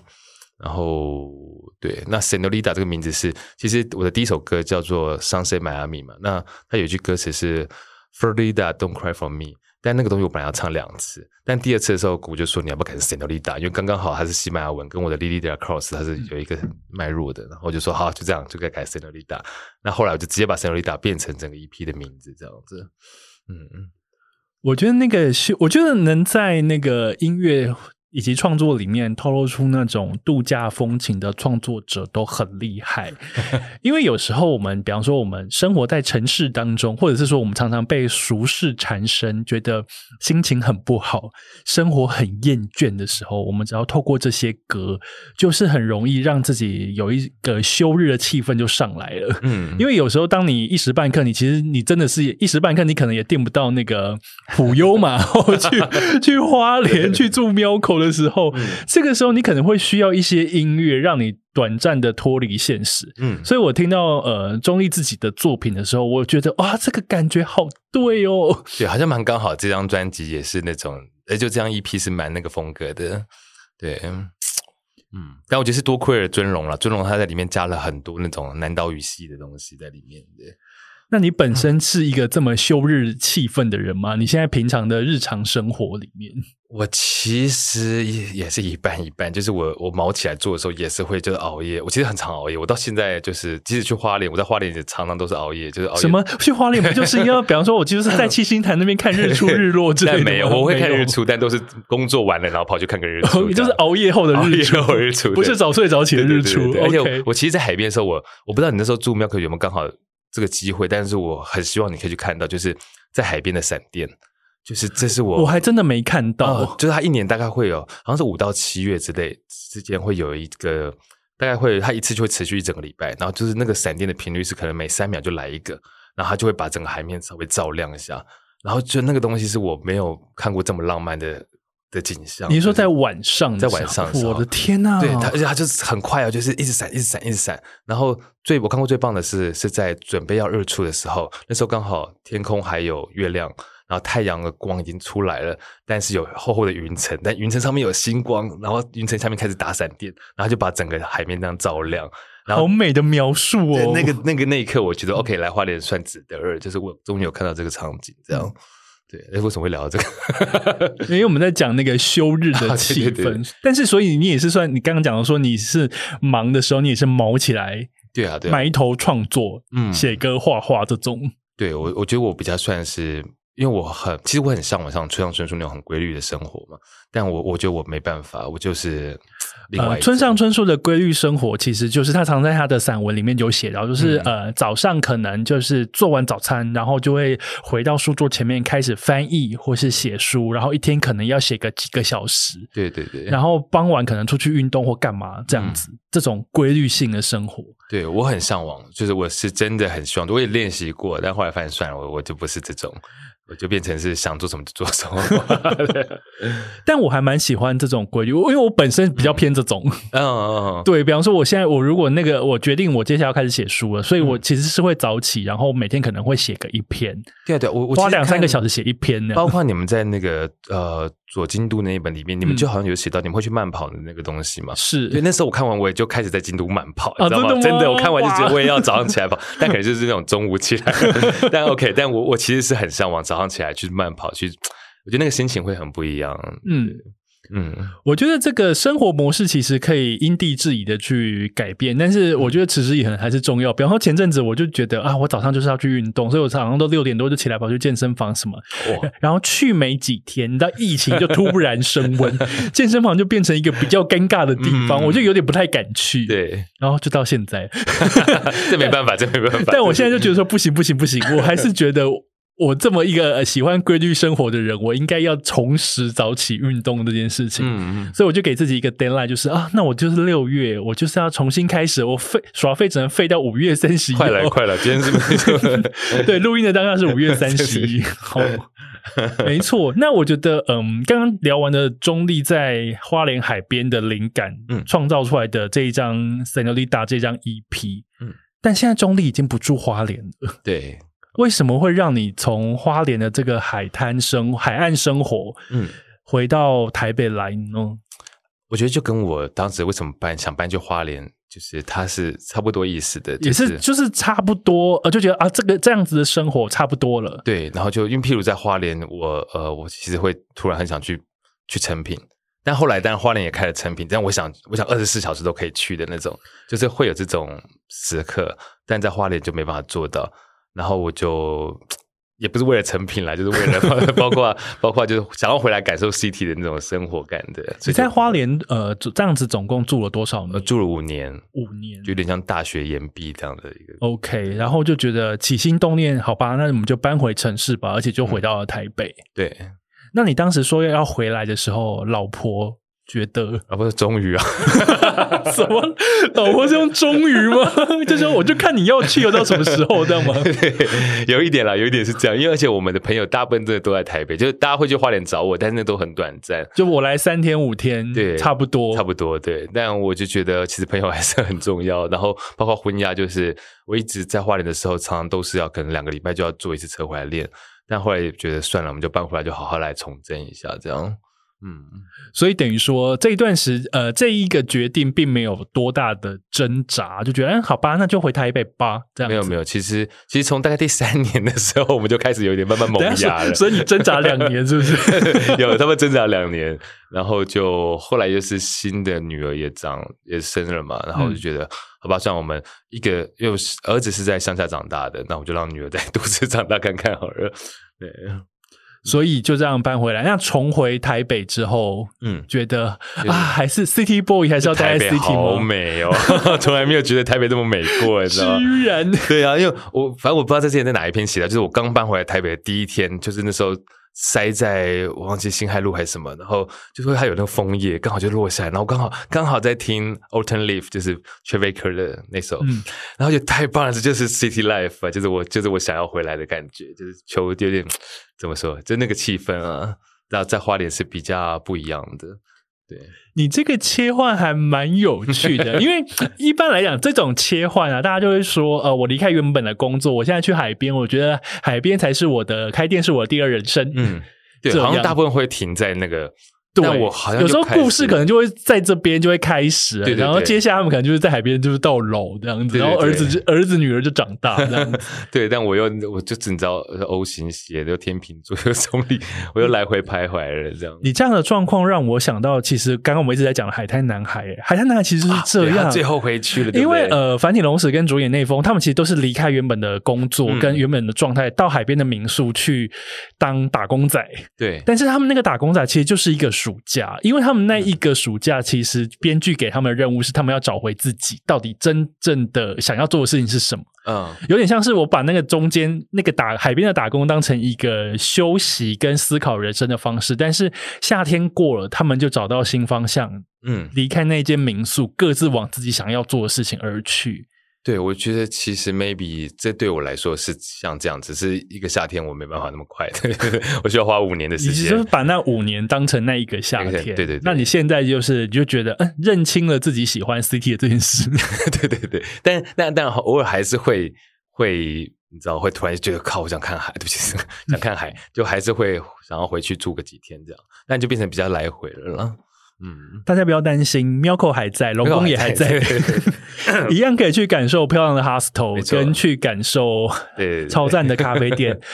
然后对，那 Senorita 这个名字是，其实我的第一首歌叫做《Sunset Miami》嘛，那它有一句歌词是 Florida Don't Cry for Me，但那个东西我本来要唱两次，但第二次的时候，鼓就说你要不要改成 Senorita，因为刚刚好它是西班牙文，跟我的 Lily de la Cross 它是有一个脉络的，然后我就说好，就这样就该改 Senorita。那后来我就直接把 Senorita 变成整个 EP 的名字，这样子。嗯嗯，我觉得那个是，我觉得能在那个音乐以及创作里面透露出那种度假风情的创作者都很厉害，因为有时候我们，比方说我们生活在城市当中，或者是说我们常常被俗世缠身，觉得心情很不好，生活很厌倦的时候，我们只要透过这些歌，就是很容易让自己有一个休日的气氛就上来了。嗯因为有时候当你一时半刻，你其实你真的是一时半刻，你可能也订不到那个普悠嘛，或去去花莲去住庙口的时候，这个时候你可能会需要一些音乐，让你短暂的脱离现实。嗯，所以我听到呃钟意自己的作品的时候，我觉得哇，这个感觉好对哦。对，好像蛮刚好，这张专辑也是那种，哎，就这样 EP 是蛮那个风格的，对，嗯，但我觉得是多亏了尊荣了，尊荣他在里面加了很多那种南岛语系的东西在里面，对。那你本身是一个这么休日气氛的人吗？你现在平常的日常生活里面，我其实也也是一半一半，就是我我毛起来做的时候也是会就是熬夜，我其实很常熬夜，我到现在就是即使去花莲，我在花莲也常常都是熬夜，就是熬夜。什么？去花莲不就是要，比方说，我就是在七星潭那边看日出日落之类的但没有，我会看日出，但都是工作完了然后跑去看个日出，哦，就是熬夜后的日 出，后日出不是早睡早起的日出。对对对对。而且我其实，在海边的时候，我我不知道你那时候住庙口有没有刚好这个机会，但是我很希望你可以去看到，就是在海边的闪电，就是这是我我还真的没看到。哦，就是它一年大概会有，好像是五到七月之类之间会有一个，大概会它一次就会持续一整个礼拜，然后就是那个闪电的频率是可能每三秒就来一个，然后它就会把整个海面稍微照亮一下，然后就那个东西是我没有看过这么浪漫的的景象。你说在晚上在？晚上我的天呐！对它，而且它就是很快啊，就是一直闪，一直闪，一直闪。然后最我看过最棒的是是在准备要日出的时候，那时候刚好天空还有月亮，然后太阳的光已经出来了，但是有厚厚的云层，但云层上面有星光，然后云层下面开始打闪电，然后就把整个海面这样照亮。然后好美的描述哦。那个 那个那一刻，我觉得 OK，来花莲算值得二，就是我终于有看到这个场景，这嗯样。对，哎，为什么会聊到这个？因为我们在讲那个休日的 气氛，啊对对对但是所以你也是算你刚刚讲的说你是忙的时候，你也是毛起来对啊，对啊，埋头创作，嗯写歌、画画这种。对我，我觉得我比较算是，因为我很，其实我很向往像村上春树那种很规律的生活嘛，但我我觉得我没办法，我就是另外呃，村上春树的规律生活，其实就是他常在他的散文里面有写到，就是、嗯。呃早上可能就是做完早餐，然后就会回到书桌前面开始翻译或是写书，然后一天可能要写个几个小时，对对对，然后傍晚可能出去运动或干嘛这样嗯。子，这种规律性的生活。对我很向往，就是我是真的很希望，我也练习过，但后来发现算了，我我就不是这种，我就变成是想做什么就做什么。但我还蛮喜欢这种规律，因为我本身比较偏这种。嗯嗯嗯，对比方说，我现在我如果那个我决定我接下来要开始写书了，所以我其实是会早起，然后每天可能会写个一篇，对啊对啊，我我花两三个小时。时写一篇呢。包括你们在那个呃左京都那一本里面，你们嗯。就好像有写到你们会去慢跑的那个东西嘛？是。对，那时候我看完，我也就开始在京都慢跑，啊你知道吗？真的，我看完就觉得我也要早上起来跑，但可能就是那种中午起来。但 OK，但我我其实是很向往早上起来去慢跑，去，我觉得那个心情会很不一样。嗯，嗯，我觉得这个生活模式其实可以因地制宜的去改变，但是我觉得持之以恒还是重要。比方说前阵子我就觉得啊，我早上就是要去运动，所以我早上都六点多就起来跑去健身房什么，哇，然后去没几天，你知道疫情就突然升温，健身房就变成一个比较尴尬的地方，嗯。我就有点不太敢去。，对，然后就到现在，这没办法，这没办法。但我现在就觉得说不行不行不行，我还是觉得我这么一个呃喜欢规律生活的人，我应该要重拾早起运动这件事情。嗯嗯，所以我就给自己一个 deadline，就是啊，那我就是六月，我就是要重新开始，我废耍废只能废到五月三十一。快来快来，今天是。对，录音的当下是五月三十一。好，没错。那我觉得，嗯，刚刚聊完的中立在花莲海边的灵感，嗯创造出来的这一张 Senolita 这张 EP，嗯但现在中立已经不住花莲了。对，为什么会让你从花莲的这个海滩生海岸生活，嗯，回到台北来呢？我觉得就跟我当时为什么搬想搬去花莲，就是它是差不多意思的，也就是就是差不多，呃，就觉得啊，这个这样子的生活差不多了。对，然后就因为譬如在花莲，我呃，我其实会突然很想去去成品，但后来当然花莲也开了成品，但我想我想二十四小时都可以去的那种，就是会有这种时刻，但在花莲就没办法做到，然后我就。也不是为了成品啦，就是为了包 括包括就是想要回来感受 CT 的那种生活感的。所以就你在花莲呃这样子总共住了多少年？呃住了五年，五年就有点像大学研毕这样的一个。OK，然后就觉得起心动念，好吧，那我们就搬回城市吧，而且就回到了台北。对，那你当时说要回来的时候，老婆觉得啊不是终于啊，什么？老婆是用终于吗？就说我就看你要去游到什么时候，这样吗？有一点啦，有一点是这样，因为而且我们的朋友大部分真的都在台北，就是大家会去花莲找我，但是那都很短暂，就我来三天五天，对差不多，差不多对。但我就觉得其实朋友还是很重要，然后包括婚嫁，就是我一直在花莲的时候，常常都是要可能两个礼拜就要坐一次车回来练，但后来也觉得算了，我们就搬回来，就好好来重振一下，这样。嗯，所以等于说这一段时呃这一个决定并没有多大的挣扎，就觉得哎好吧，那就回台北吧，这样没有没有，其实其实从大概第三年的时候，我们就开始有点慢慢萌芽 了。所以你挣扎两年是不是？有他们挣扎两年，然后就后来就是新的女儿也长也生了嘛，然后我就觉得、好吧，算我们一个又是儿子是在乡下长大的，那我就让女儿在都市长大看看好了。对，所以就这样搬回来。那重回台北之后，嗯，觉得啊，还是 City Boy 还是要待在 City 好？美哦，从来没有觉得台北这么美过，你知道吗？居然对啊，因为我反正我不知道在之前在哪一篇写的，就是我刚搬回来台北的第一天，就是那时候塞在我忘记新海路还是什么，然后就说它有那个枫叶刚好就落下来，然后刚好刚好在听 Autumn Leaf，就是 t r e v a k e r 的那首，嗯。然后就太棒了，这就是 City Life 啊，就是我就是我想要回来的感觉，就是球有点怎么说，就那个气氛啊，然后在花莲是比较不一样的，对。你这个切换还蛮有趣的，因为一般来讲，这种切换啊，大家就会说，呃，我离开原本的工作，我现在去海边，我觉得海边才是我的开店是我的第二人生。嗯，对，好像大部分会停在那个，对，但我好像有时候故事可能就会在这边就会开始，对对对然后接下来他们可能就是在海边就是到楼这样子，对对然后儿子就儿子女儿就长大这样子。对，但我又我就只知道 O 型血，又天秤座，又中立，我又来回徘徊了，这样。你这样的状况让我想到，其实刚刚我们一直在讲的海滩男孩，海滩男孩其实是这样，最后回去了，对因为呃，反体龙史跟主演内丰，他们其实都是离开原本的工作嗯。跟原本的状态，到海边的民宿去当打工仔。对。但是他们那个打工仔其实就是一个暑假，因为他们那一个暑假，其实编剧给他们的任务是他们要找回自己到底真正的想要做的事情是什么。嗯有点像是我把那个中间那个打海边的打工当成一个休息跟思考人生的方式，但是夏天过了，他们就找到新方向，嗯，离开那间民宿，各自往自己想要做的事情而去。对，我觉得其实 maybe 这对我来说是像这样，只是一个夏天我没办法那么快，我需要花五年的时间你就是。把那五年当成那一个夏天，那个对对对那你现在就是你就觉得，嗯，认清了自己喜欢 CT 的这件事。对对对，但但但偶尔还是会会，你知道，会突然觉得靠，我想看海，对不起，想看海，就还是会想要回去住个几天这样，但就变成比较来回了啦。嗯，大家不要担心，喵口还在，龙宫也还在对对。对，一样可以去感受漂亮的 hostel，跟去感受超赞的咖啡店。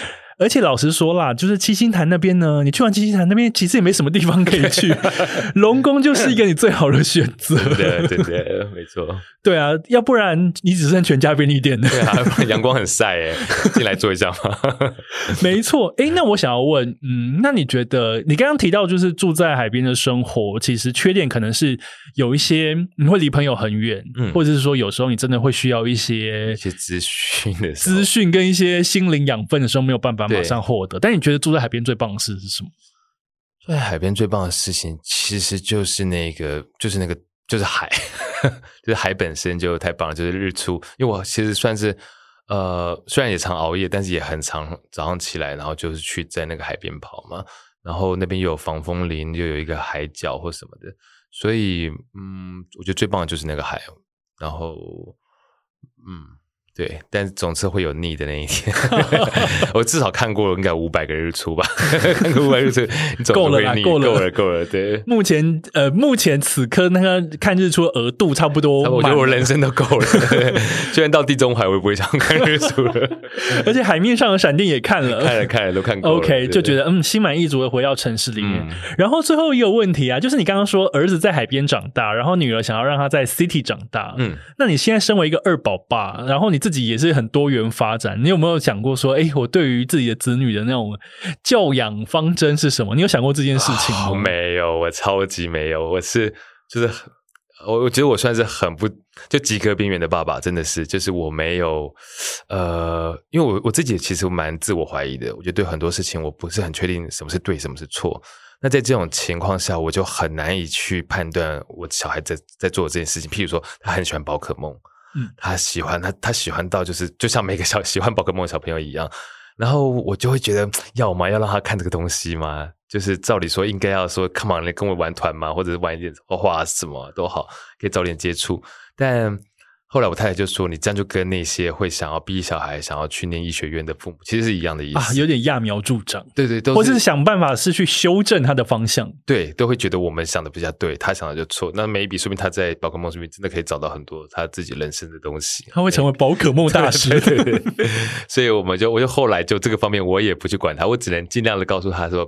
而且老实说啦，就是七星潭那边呢，你去完七星潭那边，其实也没什么地方可以去，龙宫就是一个你最好的选择。对对对，没错。对啊，要不然你只剩全家便利店的。对啊，阳光很晒哎，进来坐一下嘛。没错，诶，那我想要问，嗯，那你觉得你刚刚提到就是住在海边的生活，其实缺点可能是有一些你会离朋友很远，嗯或者是说有时候你真的会需要一些一些资讯的资讯跟一些心灵养分的时候没有办法马上获得。但你觉得住在海边最棒的事是什么？住在海边最棒的事情，其实就是那个，就是那个，就是海，就是海本身就太棒了，就是日出。因为我其实算是，呃，虽然也常熬夜，但是也很常早上起来，然后就是去在那个海边跑嘛。然后那边又有防风林，又有一个海角或什么的，所以，嗯，我觉得最棒的就是那个海。然后，嗯。对，但总是会有腻的那一天。我至少看过应该五百个日出吧，看过五百日出，够了啦，够了，够了，够了。对，目前呃，目前此刻那个看日出的额度差不多，我觉得我人生都够了。虽然到地中海，我也不会想看日出了。而且海面上的闪电也看了，看了看了都看过。OK，就觉得嗯，心满意足的回到城市里面。嗯、然后最后一个问题啊，就是你刚刚说儿子在海边长大，然后女儿想要让他在 City 长大。嗯，那你现在身为一个二宝爸，然后你自己也是很多。元发展，你有没有想过说，哎，我对于自己的子女的那种教养方针是什么？你有想过这件事情吗？哦、没有，我超级没有，我是就是我我觉得我算是很不就及格边缘的爸爸，真的是，就是我没有呃，因为我我自己其实蛮自我怀疑的，我觉得对很多事情我不是很确定什么是对，什么是错。那在这种情况下，我就很难以去判断我小孩在在做这件事情。譬如说，他很喜欢宝可梦。他喜欢他，他喜欢到就是就像每个小 喜欢宝可梦的小朋友一样，然后我就会觉得 要吗？要让他看这个东西吗？就是照理说应该要说，come on，来跟我玩团嘛？或者是玩一点画画什么都好，可以早点接触。但后来我太太就说，你这样就跟那些会想要逼小孩想要去念医学院的父母其实是一样的意思啊，有点揠苗助长。对对，都或是想办法是去修正他的方向。对，都会觉得我们想的比较对，他想的就错。那 maybe 说明他在宝可梦上面真的可以找到很多他自己人生的东西，他会成为宝可梦大师。对对对，所以我们就我就后来就这个方面我也不去管他，我只能尽量的告诉他说，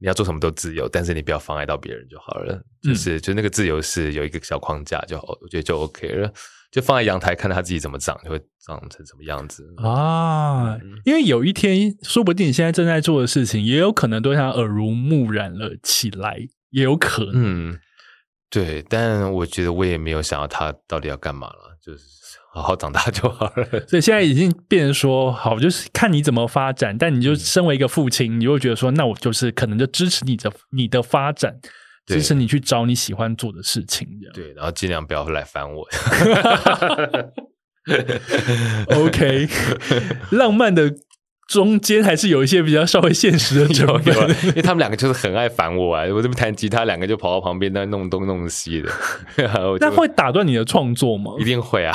你要做什么都自由，但是你不要妨碍到别人就好了。就是、嗯、就那个自由是有一个小框架就好，我觉得就 OK 了。就放在阳台，看它自己怎么长，就会长成什么样子啊！因为有一天，说不定你现在正在做的事情，也有可能对他耳濡目染了起来，也有可能。嗯，对，但我觉得我也没有想到他到底要干嘛了，就是好好长大就好了。所以现在已经变成说，好，就是看你怎么发展。但你就身为一个父亲，你会觉得说，那我就是可能就支持你的你的发展。支持你去找你喜欢做的事情，这样对，然后尽量不要来烦我。OK，浪漫的中间还是有一些比较稍微现实的成分，因为他们两个就是很爱烦我啊！我这边弹吉他，两个就跑到旁边那弄东弄西的。那会打断你的创作吗？一定会啊！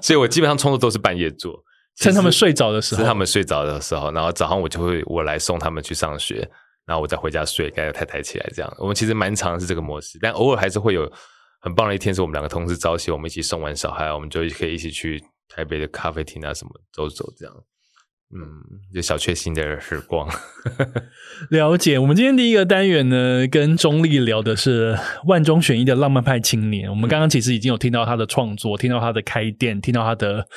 所以我基本上创作都是半夜做，趁他们睡着的时候，趁他们睡着的时候，然后早上我就会我来送他们去上学。然后我再回家睡，该太太起来这样。我们其实蛮常是这个模式，但偶尔还是会有很棒的一天，是我们两个同事早起，我们一起送完小孩，我们就可以一起去台北的咖啡厅啊什么走走这样。嗯，就小确幸的时光。了解。我们今天第一个单元呢，跟钟丽聊的是万中选一的浪漫派青年。我们刚刚其实已经有听到他的创作，听到他的开店，听到他的。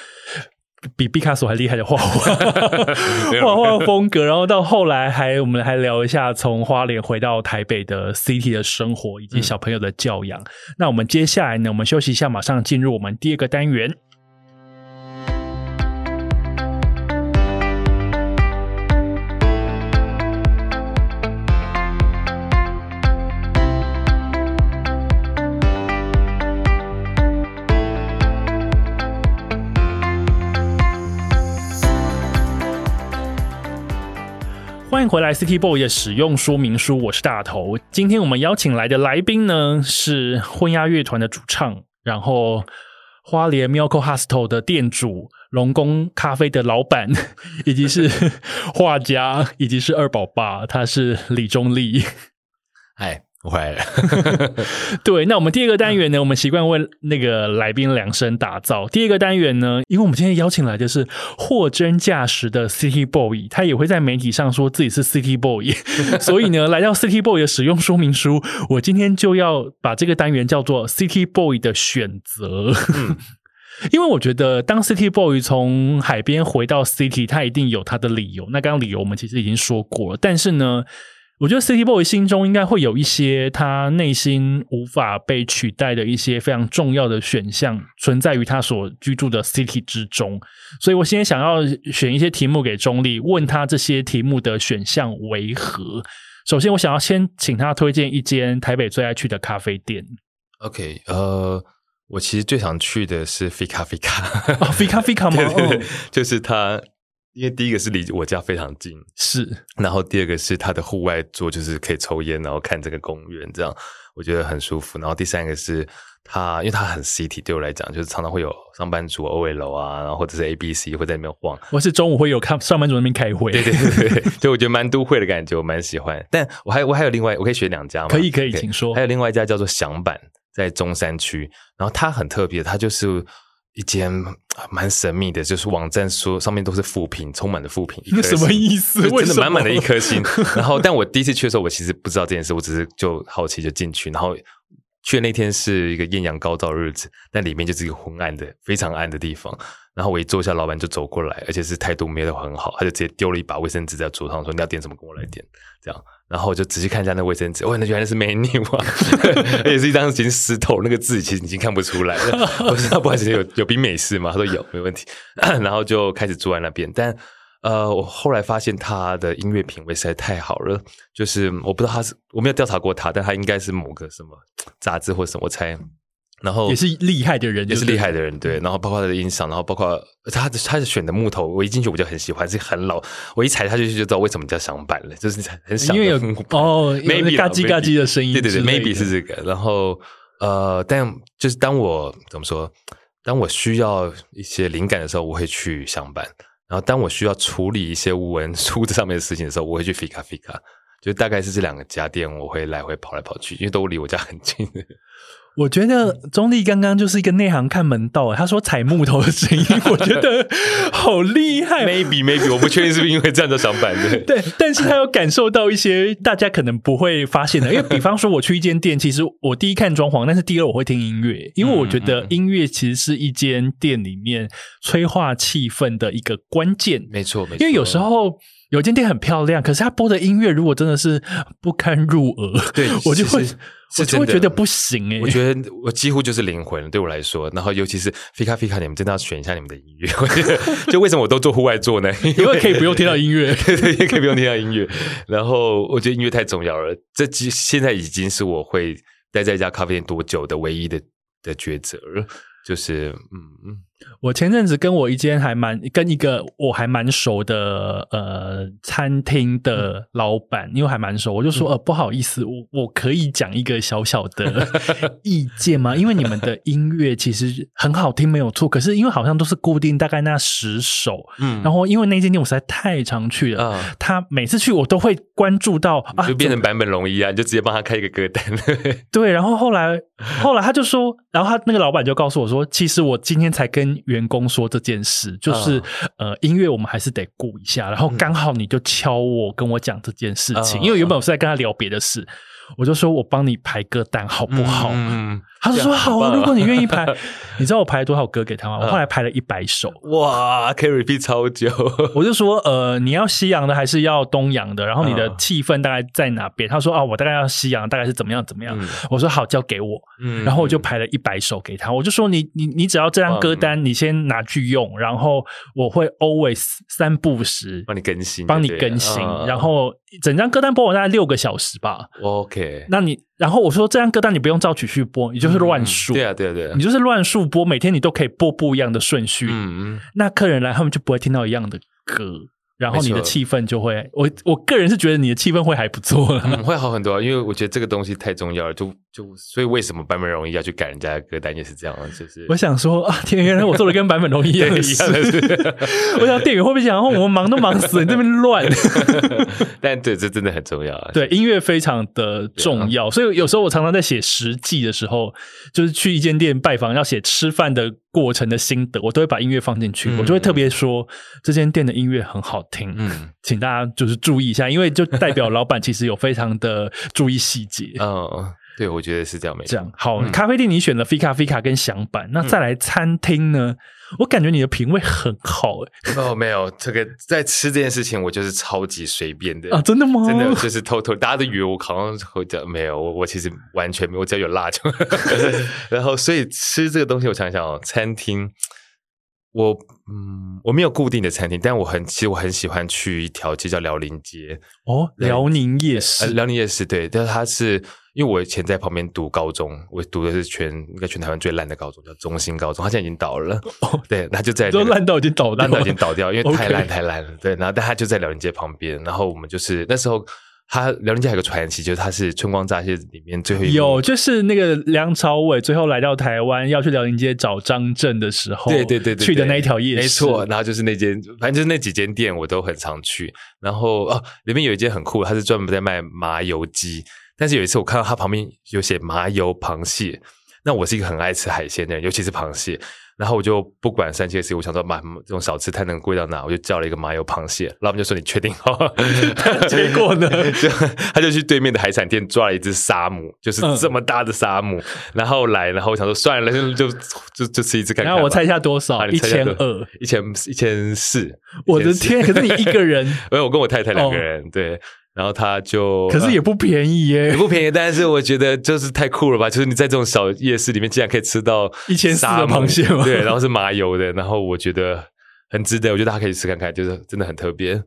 比毕卡索还厉害的画画，画画风格，然后到后来还我们还聊一下从花莲回到台北的 City 的生活以及小朋友的教养。嗯、那我们接下来呢，我们休息一下，马上进入我们第二个单元。回来，City Boy 的使用说明书，我是大头。今天我们邀请来的来宾呢是婚鸦乐团的主唱，然后花莲 Milko Hostel 的店主，龙宫咖啡的老板，以及是 画家，以及是二宝爸，他是李忠立。哎，我回来了。对，那我们第二个单元呢，我们习惯为那个来宾量身打造。第二个单元呢，因为我们今天邀请来的是货真价实的 City Boy，他也会在媒体上说自己是 City Boy，所以呢，来到 City Boy 的使用说明书，我今天就要把这个单元叫做 City Boy 的选择。嗯因为我觉得，当 City Boy 从海边回到 City，他一定有他的理由。那刚刚理由我们其实已经说过了，但是呢，我觉得 City Boy 心中应该会有一些他内心无法被取代的一些非常重要的选项存在于他所居住的 City 之中，所以我现在想要选一些题目给中立，问他这些题目的选项为何。首先，我想要先请他推荐一间台北最爱去的咖啡店。OK，呃，我其实最想去的是 Fika Fika，哦，Fika Fika 吗？对对对哦，就是它，因为第一个是离我家非常近，是然后第二个是它的户外座，就是可以抽烟，然后看这个公园，这样我觉得很舒服。然后第三个是它，因为它很 city，对我来讲，就是常常会有上班族 OL 啊，然后或者是 ABC 会在那边晃。我是中午会有看上班族那边开会，对对对对，就 我觉得蛮都会的感觉，我蛮喜欢。但我还我还有另外，我可以选两家吗？可以可以请说还有另外一家叫做响板，在中山区，然后它很特别，它就是一间蛮神秘的，就是网站说上面都是负评，充满了负评。什么意思真的满满的一颗星。然后，但我第一次去的时候，我其实不知道这件事，我只是就好奇就进去，然后。去那天是一个艳阳高照的日子，但里面就是一个昏暗的、非常暗的地方。然后我一坐下，老板就走过来，而且是态度没有很好，他就直接丢了一把卫生纸在桌上，说：“你要点什么，跟我来点。”这样，然后我就仔细看一下那卫生纸，哦，那原来是 menu 啊，而且是一张已经湿透，那个字其实已经看不出来了。我说：“不好意思，有有冰美式吗？”他说：“有，没问题。”然后就开始坐在那边，但。呃，我后来发现他的音乐品味实在太好了，就是我不知道他是我没有调查过他，但他应该是某个什么杂志或什么，我猜。然后也是厉害的人，也是厉害的人，对。然后包括他的音响，然后包括他的他的选的木头，我一进去我就很喜欢，是很老，我一踩下去就知道为什么叫响板了，就是很响因为有 哦，maybe 嘎叽嘎叽的声音对对对，maybe 是这个。然后呃，但就是当我怎么说，当我需要一些灵感的时候，我会去响板。然后，当我需要处理一些文书 这上面的事情的时候，我会去 Fika Fika，就大概是这两个家店，我会来回跑来跑去，因为都离我家很近。我觉得钟丽刚刚就是一个内行看门道，他说踩木头的声音，我觉得好厉害。maybe maybe 我不确定是不是因为这样的响板的。对，但是他有感受到一些大家可能不会发现的，因为比方说我去一间店，其实我第一看装潢，但是第二我会听音乐，因为我觉得音乐其实是一间店里面催化气氛的一个关键。没错，没错。因为有时候有间店很漂亮，可是他播的音乐如果真的是不堪入耳，对我就会我就会真的觉得不行哎、我觉得我几乎就是灵魂，对我来说。然后尤其是 Fika Fika，你们真的要选一下你们的音乐。就为什么我都做户外做呢？因 因为可以不用听到音乐。对 对，也可以不用听到音乐。然后我觉得音乐太重要了，这几现在已经是我会待在一家咖啡店多久的唯一的的抉择了。就是嗯嗯，我前阵子跟我一间还蛮跟一个我还蛮熟的呃餐厅的老板，因为还蛮熟，我就说呃不好意思，我我可以讲一个小小的意见吗？因为你们的音乐其实很好听，没有错，可是因为好像都是固定大概那十首，嗯。然后因为那间店我实在太常去了，啊他每次去我都会关注到啊，就变成版本龙一啊，你就直接帮他开一个歌单。对，然后后来后来他就说，然后他那个老板就告诉我说，其实我今天才跟员工说这件事，就是、啊呃音乐我们还是得顾一下，然后刚好你就敲我跟我讲这件事情，啊因为原本我是在跟他聊别的事。我就说我帮你排歌单好不好？嗯，他就说好啊，如果你愿意排，你知道我排了多少歌给他吗？我啊后来排了一百首，哇，可以 repeat 超久。我就说，呃，你要西洋的还是要东洋的？然后你的嗯气氛大概在哪边？他说啊，我大概要西洋，大概是怎么样怎么样？嗯我说好，交给我。嗯然后我就排了一百首给他，我就说你你你只要这张歌单，你先拿去用，然后我会 always 三不时帮你更新，帮你更新，嗯然后整张歌单播完大概六个小时吧。OK，那你然后我说这张歌单你不用照曲序播，你就是乱数，对啊，对啊，对啊你，就是乱数播，每天你都可以播不一样的顺序。嗯嗯，那客人来他们就不会听到一样的歌。然后你的气氛就会，我我个人是觉得你的气氛会还不错了。嗯，会好很多啊，因为我觉得这个东西太重要了，就就所以为什么版本容易要去改人家的歌单也是这样，就是我想说啊，天，原来我做的跟版本龙一样的对一样的事。我想店员会不会想，哦我们忙都忙死了，你这边乱。但对，这真的很重要啊。对，音乐非常的重要，所以有时候我常常在写实际的时候，就是去一间店拜访，要写吃饭的过程的心得，我都会把音乐放进去，嗯我就会特别说这间店的音乐很好听，嗯请大家就是注意一下，因为就代表老板其实有非常的注意细节。嗯，对，我觉得是这样没错。这样好，嗯咖啡店你选了 Fika Fika 跟响板，那再来餐厅呢？我感觉你的品味很好哎、哦，没有这个在吃这件事情，我就是超级随便的啊，真的吗？真的就是偷偷，大家都以为我好像会讲没有，我我其实完全没有，我只要有辣就。然后，所以吃这个东西，我想想哦，餐厅，我嗯，我没有固定的餐厅，但我很其实我很喜欢去一条街叫辽宁街，哦，辽宁夜呃，市辽宁夜市对，但是它是因为我以前在旁边读高中，我读的是全应该全台湾最烂的高中，叫中心高中，它现在已经倒了。哦 对，它就在、那个都烂到已经倒掉烂到已经倒掉，因为太烂太烂了。对，然后但它就在辽宁街旁边，然后我们就是那时候，它辽宁街还有个传奇，就是他是春光乍泄里面最后有，就是那个梁朝伟最后来到台湾要去辽宁街找张震的时候，对对对对去的那一条夜市，没错。然后就是那间，反正就是那几间店我都很常去。然后哦，里面有一间很酷，它是专门在卖麻油鸡。但是有一次我看到它旁边有写麻油螃蟹，那我是一个很爱吃海鲜的人，尤其是螃蟹。然后我就不管三七二十一，我想说妈这种小吃太能贵到哪？我就叫了一个麻油螃蟹，老板就说你确定哦？结果呢 就他就去对面的海产店抓了一只沙姆，就是嗯这么大的沙姆，然后来，然后我想说算了，就就就就吃一只看看。然后我猜一下多少？啊一千二。一千一千四，我的天！可是你一个人，没有，我跟我太太两个人，对，然后他就，可是也不便宜耶也。不便宜，但是我觉得就是太酷了吧！就是你在这种小夜市里面，竟然可以吃到1400的螃蟹吗对，然后是麻油的，然后我觉得很值得，我觉得大家可以吃看看，就是真的很特别。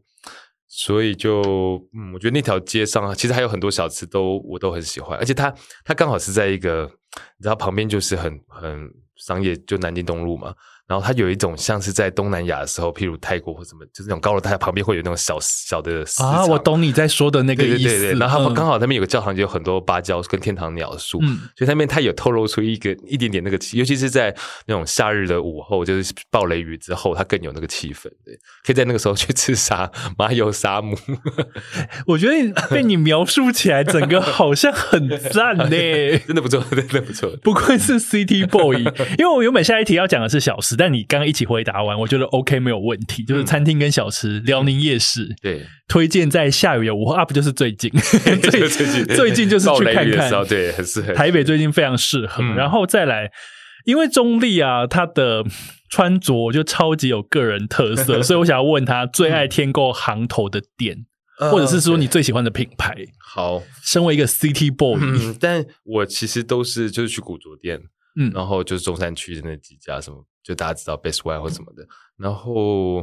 所以就嗯，我觉得那条街上其实还有很多小吃都我都很喜欢，而且它它刚好是在一个，你知道旁边就是很很商业，就南京东路嘛。然后它有一种像是在东南亚的时候，譬如泰国或什么，就是那种高楼大厦旁边会有那种小小的市啊，我懂你在说的那个意思。对对对对，然后刚好那边有个教堂，就有很多芭蕉跟天堂鸟树，嗯所以那边它有透露出一个一点点那个气，尤其是在那种夏日的午后，就是暴雷雨之后，它更有那个气氛。对，可以在那个时候去吃沙麻油沙姆。我觉得被你描述起来，整个好像很赞呢。真的不错，真的不错。不愧是 City Boy，因为我原本下一题要讲的是小吃，但你刚刚一起回答完，我觉得 OK 没有问题，就是餐厅跟小吃，辽宁夜市对，推荐在下雨的午后 up 就是最近，最最近。最近就是暴去看看。对，很适合。台北最近非常适合，嗯。然后再来，因为中立啊，他的穿着就超级有个人特色，所以我想要问他最爱添购行头的店，呃或者是说你最喜欢的品牌。好，身为一个 City Boy，嗯，但我其实都是就是去古着店，嗯。然后就是中山区的那几家，什么就大家知道 Best One 或什么的。然后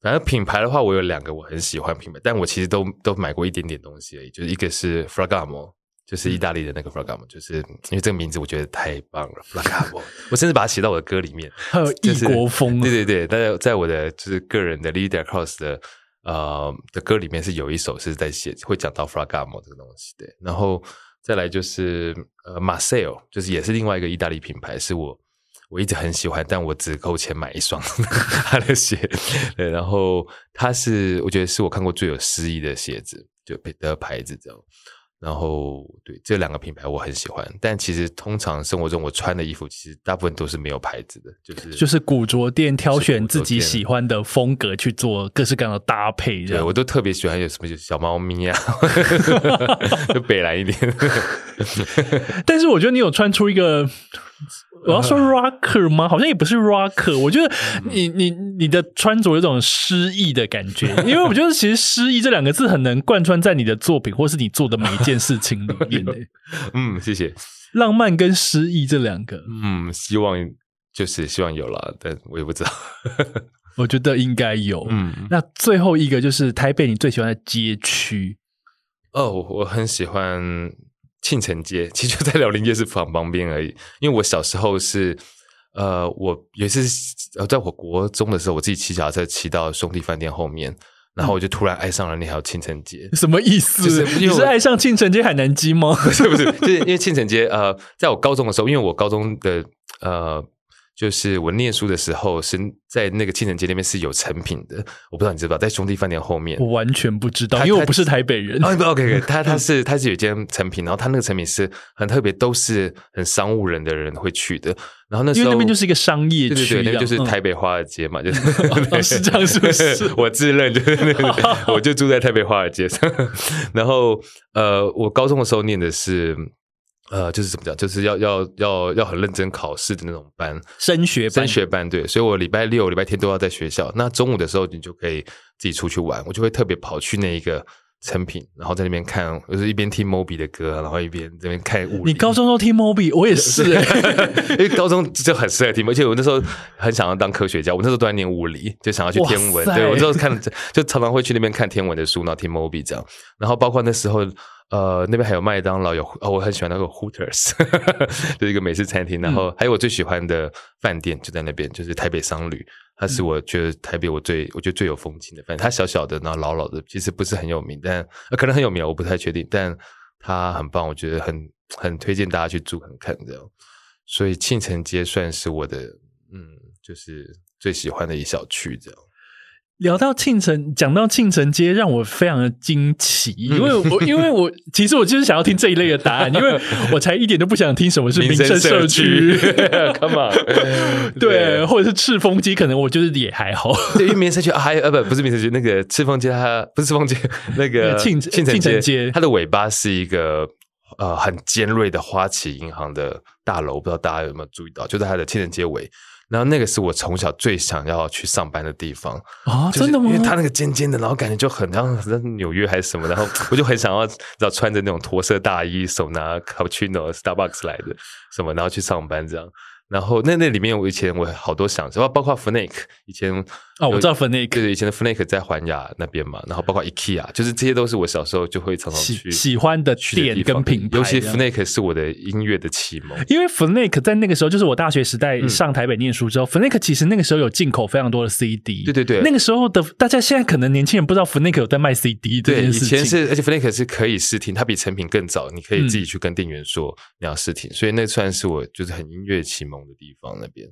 反正品牌的话，我有两个我很喜欢品牌，但我其实都都买过一点点东西而已。就是一个是 Fragamo，就是意大利的那个 Fragamo，就是因为这个名字我觉得太棒了，Fragamo，我甚至把它写到我的歌里面。还有异国风啊，对对对，但是在我的就是个人的 Leader Cross 的呃的歌里面是有一首是在写会讲到 Fragamo 这个东西，对，然后再来就是呃 Marcel，就是也是另外一个意大利品牌，是我我一直很喜欢，但我只够钱买一双 他的鞋，对，然后它是我觉得是我看过最有诗意的鞋子，就的牌子这样。然后对这两个品牌我很喜欢，但其实通常生活中我穿的衣服其实大部分都是没有牌子的，就是就是古着店挑选自己喜欢的风格去做各式各样的搭配，对我都特别喜欢有什么就是小猫咪啊，就北蓝一点。但是我觉得你有穿出一个，我要说 rocker 吗？好像也不是 rocker。我觉得你你你的穿着有种诗意的感觉，因为我觉得其实诗意这两个字很能贯穿在你的作品或是你做的每一件事情里面的。嗯，谢谢。浪漫跟诗意这两个，嗯，希望就是希望有了，但我也不知道。我觉得应该有。嗯，那最后一个就是台北你最喜欢的街区，哦，我我很喜欢庆城街，其实就在辽宁夜市旁旁边而已。因为我小时候是。呃，我有一次呃，在我国中的时候，我自己骑脚踏车骑到兄弟饭店后面，然后我就突然爱上了那条庆城街。什么意思？你是爱上庆城街海南鸡吗？不 是不是，就是因为庆城街，呃，在我高中的时候，因为我高中的呃，就是我念书的时候是在那个庆城街那边是有成品的，我不知道你知不知道，在兄弟饭店后面。我完全不知道，因为我不是台北人。哦不，OK 他他是他是有一间成品，然后他那个成品是很特别，都是很商务人的人会去的。然后那时候因为那边就是一个商业区，对对对，那边就是嗯台北华尔街嘛，就是、哦是这样是不是 我自认就是那个，我就住在台北华尔街上。然后呃，我高中的时候念的是呃，就是怎么讲，就是要要要要很认真考试的那种班，升学班升学班对，所以我礼拜六、礼拜天都要在学校。那中午的时候，你就可以自己出去玩，我就会特别跑去那一个成品，然后在那边看，就是一边听 Moby 的歌，然后一边这边看物理。你高中都听 Moby，我也是、欸。因为高中就很适合听，而且我那时候很想要当科学家，我那时候都在念物理，就想要去天文。对我那时候看，就常常会去那边看天文的书，然后听 Moby 这样。然后包括那时候，呃，那边还有麦当劳，有哦，我很喜欢那个 Hooters，就是一个美式餐厅。然后还有我最喜欢的饭店就在那边，就是台北商旅。它是我觉得台北我最我觉得最有风情的饭店。它小小的，然后老老的，其实不是很有名，但、呃、可能很有名，我不太确定。但它很棒，我觉得很很推荐大家去住看看这样。所以庆城街算是我的，嗯，就是最喜欢的一小区这样。聊到庆城，讲到庆城街，让我非常的惊奇，因为我 因为我其实我就是想要听这一类的答案，因为我才一点都不想听什么是民生社区，Come on，对，或者是赤峰街，可能我就是也还好。对，因为民生区啊，还有呃不不是民生区，那个赤峰街它不是赤峰街，那个庆庆城街。它的尾巴是一个呃很尖锐的花旗银行的大楼，不知道大家有没有注意到，就在它的庆城街尾。然后那个是我从小最想要去上班的地方啊，就是真的吗？因为它那个尖尖的，然后感觉就很像很像纽约还是什么，然后我就很想要，知道穿着那种驼色大衣，手拿 cappuccino Starbucks 来的什么，然后去上班这样。然后那那里面我以前我好多想，包包括 Fnac 以前哦，我知道 Fnac，对，以前的 Fnac 在环亚那边嘛，然后包括 IKEA，就是这些都是我小时候就会常常去喜喜欢的店跟品牌，尤其 Fnac 是我的音乐的启蒙。因为 Fnac 在那个时候，就是我大学时代上台北念书之后、f n a c 其实那个时候有进口非常多的 CD，对对对，那个时候的大家现在可能年轻人不知道 Fnac 有在卖 CD 这对，以件事情。前是，而且 Fnac 是可以试听，它比成品更早，你可以自己去跟店员说你要试听，所以那算是我就是很音乐启蒙的地方那边。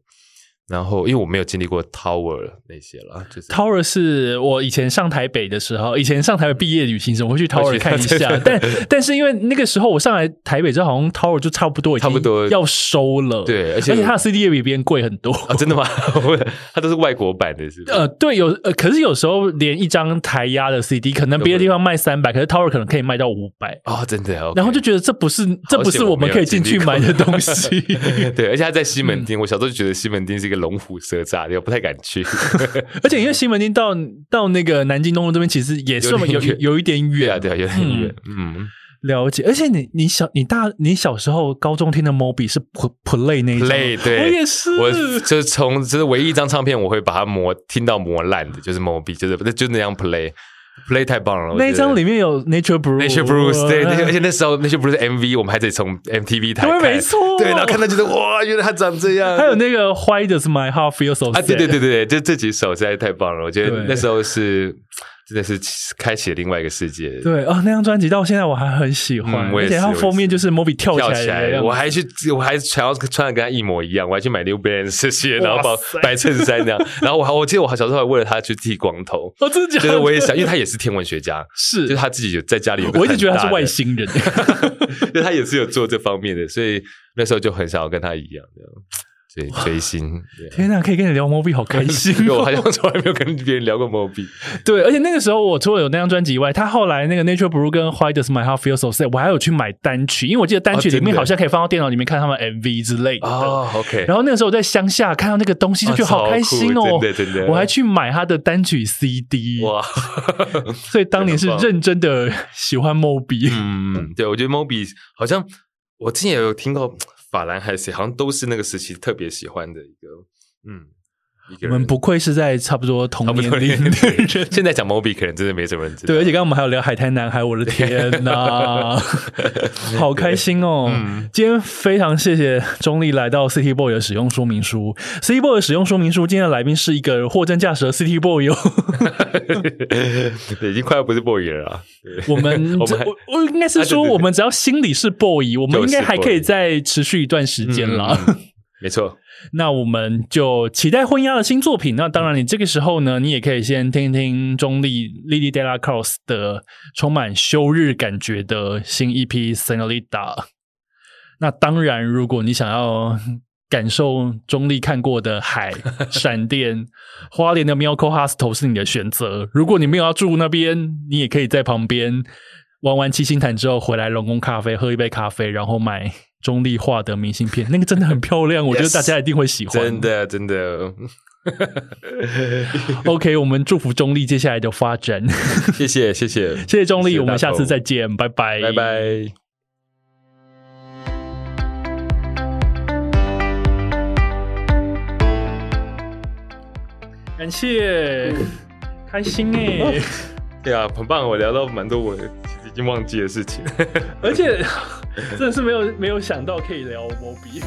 然后，因为我没有经历过 Tower 那些啦，就是 Tower 是我以前上台北的时候，以前上台北毕业旅行时，我会去 Tower 去看一下。但但是因为那个时候我上来台北之后，好像 Tower 就差不多已经差不多要收了，对而且而且它的 CD 也比别人贵很多啊，真的吗？它都是外国版的，是不是？呃，对，有呃，可是有时候连一张台压的 CD，可能别的地方卖三百，可是 Tower 可能可以卖到五百。哦，真的，然后就觉得这不是这不是我们可以进去买的东西。对，而且他在西门町，我小时候就觉得西门町是一个龙虎蛇诈，我不太敢去。而且因为西门町到到那个南京东路这边，其实也是有有 有一点远啊，对啊，有点远。嗯，了解。而且你你小你大你小时候高中听的 Moby 是 Play 那一张 Play，对，我也是，我就是从就是唯一一张唱片我会把它磨听到磨烂的，就是 Moby，就是就那样 Play。Play 太棒了，那一张里面有 Nature Bruce，Nature Blues，对，而且那时候 Nature Bruce MV 我们还得从 MTV 台看，没错，对，然后看到就是哇，原来他长这样。还有那个 Why Does My Heart Feel So Sad 啊，对对对对，就这几首实在太棒了，我觉得那时候是。真的是开启了另外一个世界。对哦，那张专辑到现在我还很喜欢，嗯、而且它封面就是 Moby 跳起来，我还去，我还想要穿的跟他一模一样，我还去买 New Balance 这些，然后把白衬衫这样，然后我还我记得我小时候还为了他去剃光头，哦，真的假的？就是我也想，因为他也是天文学家，是，就是他自己有在家里有，我一直觉得他是外星人，就他也是有做这方面的，所以那时候就很想要跟他一样的。对，追星，天哪，可以跟你聊 Moby，好开心、哦！我好像从来没有跟别人聊过 Moby。对，而且那个时候我除了有那张专辑以外，他后来那个 Nature Blue 跟 Why Does My Heart Feel So Sad，我还有去买单曲，因为我记得单曲里面好像可以放到电脑里面看他们 MV 之类的。哦，OK。然后那个时候我在乡下看到那个东西，就觉得好开心哦，真的真的。我还去买他的单曲 CD，哇！所以当年是认真的喜欢 Moby。嗯，对，我觉得 Moby 好像我之前也有听过。法兰还是谁，好像都是那个时期特别喜欢的一个，嗯，我们不愧是在差不多同年龄的人。现在讲 Moby 可能真的没什么人知道。对，而且刚刚我们还有聊海滩男孩，我的天哪，好开心哦！嗯、今天非常谢谢中立来到 City Boy 的使用说明书。City Boy 的使用说明书，今天的来宾是一个货真价实的 City Boy 哦。对，已经快要不是 boy 了。我们我我应该是说，我们只要心里是 boy，我们应该还可以再持续一段时间了。没错。那我们就期待婚鸭的新作品。那当然，你这个时候呢，你也可以先听听中立 Lily Della Cross 的充满休日感觉的新 EP Senorita。那当然，如果你想要感受中立看过的海、闪电、花莲的 Milko Hostel 是你的选择。如果你没有要住那边，你也可以在旁边玩完七星潭之后，回来龙宫咖啡喝一杯咖啡，然后买中立画的明信片，那个真的很漂亮，我觉得大家一定会喜欢。真的真的。OK，我们祝福中立接下来的发展。谢谢谢谢谢谢中立，谢谢我们下次再见，拜拜，拜。拜。感谢，开心哎、对啊，很棒，我聊到蛮多我已经忘记的事情。而且 真的是没有没有想到可以聊摩比。